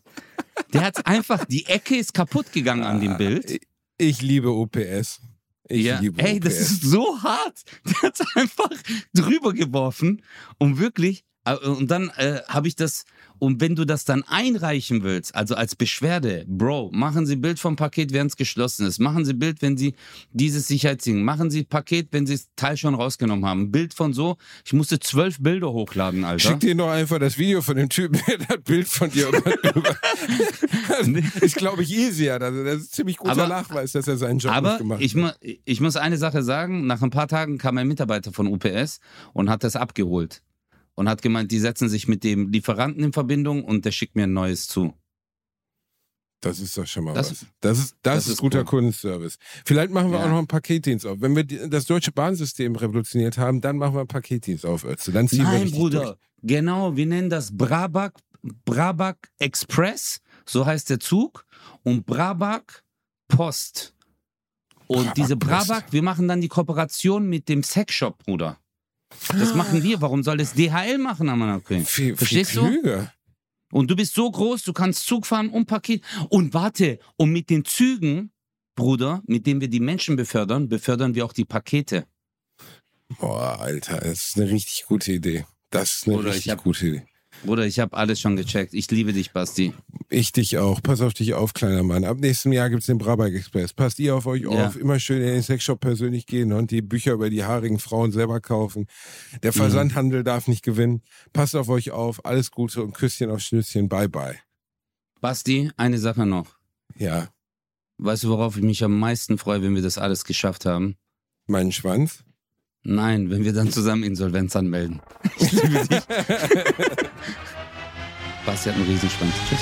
[SPEAKER 1] Der hat einfach, die Ecke ist kaputt gegangen an dem Bild.
[SPEAKER 2] ich liebe OPS. Ich
[SPEAKER 1] ja.
[SPEAKER 2] liebe
[SPEAKER 1] Ey,
[SPEAKER 2] OPS.
[SPEAKER 1] das ist so hart. Der hat einfach drüber geworfen und wirklich. Und dann äh, habe ich das. Und wenn du das dann einreichen willst, also als Beschwerde, Bro, machen Sie Bild vom Paket, während es geschlossen ist. Machen Sie Bild, wenn Sie dieses Sicherheitsding. Machen Sie Paket, wenn Sie das Teil schon rausgenommen haben. Bild von so. Ich musste zwölf Bilder hochladen, Alter.
[SPEAKER 2] Schick dir noch einfach das Video von dem Typen, der das Bild von dir über. das ist, glaube ich, easier. Also, das ist ziemlich guter
[SPEAKER 1] Aber-
[SPEAKER 2] Nachweis, dass er seinen Job
[SPEAKER 1] Aber
[SPEAKER 2] gemacht
[SPEAKER 1] ich,
[SPEAKER 2] hat.
[SPEAKER 1] mu ich muss eine Sache sagen, nach ein paar Tagen kam ein Mitarbeiter von UPS und hat das abgeholt. Und hat gemeint, die setzen sich mit dem Lieferanten in Verbindung und der schickt mir ein neues zu.
[SPEAKER 2] Das ist doch schon mal
[SPEAKER 1] Das-
[SPEAKER 2] was. Das ist, das
[SPEAKER 1] das
[SPEAKER 2] ist
[SPEAKER 1] ist
[SPEAKER 2] guter
[SPEAKER 1] cool.
[SPEAKER 2] Kundenservice. Vielleicht machen wir
[SPEAKER 1] Ja.
[SPEAKER 2] auch noch einen Paketdienst auf. Wenn wir die, das deutsche Bahnsystem revolutioniert haben, dann machen wir einen Paketdienst auf, Ötze. Dann ziehen wir
[SPEAKER 1] Nein,
[SPEAKER 2] richtig
[SPEAKER 1] Bruder.
[SPEAKER 2] durch.
[SPEAKER 1] Genau, wir nennen das Brabak, Brabak Express, so heißt der Zug, und Brabak Post. Und
[SPEAKER 2] Brabak
[SPEAKER 1] diese
[SPEAKER 2] Post.
[SPEAKER 1] Brabak, wir machen dann die Kooperation mit dem Sexshop, Bruder. Das machen wir. Warum soll das DHL machen, Amanake?
[SPEAKER 2] Viel, viel
[SPEAKER 1] Verstehst du?
[SPEAKER 2] klüger.
[SPEAKER 1] Und du bist so groß, du kannst Zug fahren und Paket. Und warte, und mit den Zügen, Bruder, mit denen wir die Menschen befördern, befördern wir auch die Pakete.
[SPEAKER 2] Boah, Alter, das ist eine richtig gute Idee. Das ist eine
[SPEAKER 1] Oder ich
[SPEAKER 2] richtig
[SPEAKER 1] hab-
[SPEAKER 2] gute Idee.
[SPEAKER 1] Bruder, ich habe alles schon gecheckt. Ich liebe dich, Basti.
[SPEAKER 2] Ich dich auch. Pass auf dich auf, kleiner Mann. Ab nächstem Jahr gibt's den Brabak Express. Passt ihr auf euch
[SPEAKER 1] Ja.
[SPEAKER 2] auf. Immer schön in den Sexshop persönlich gehen und die Bücher über die haarigen Frauen selber kaufen. Der
[SPEAKER 1] Mhm.
[SPEAKER 2] Versandhandel darf nicht gewinnen. Passt auf euch auf. Alles Gute und Küsschen auf Schnüsschen. Bye, bye.
[SPEAKER 1] Basti, eine Sache noch.
[SPEAKER 2] Ja,
[SPEAKER 1] Weißt du, worauf ich mich am meisten freue, wenn wir das alles geschafft haben?
[SPEAKER 2] meinen Schwanz.
[SPEAKER 1] Nein, wenn wir dann zusammen Insolvenz anmelden. Ich liebe dich. Basti hat einen Riesenschwanz. Tschüss.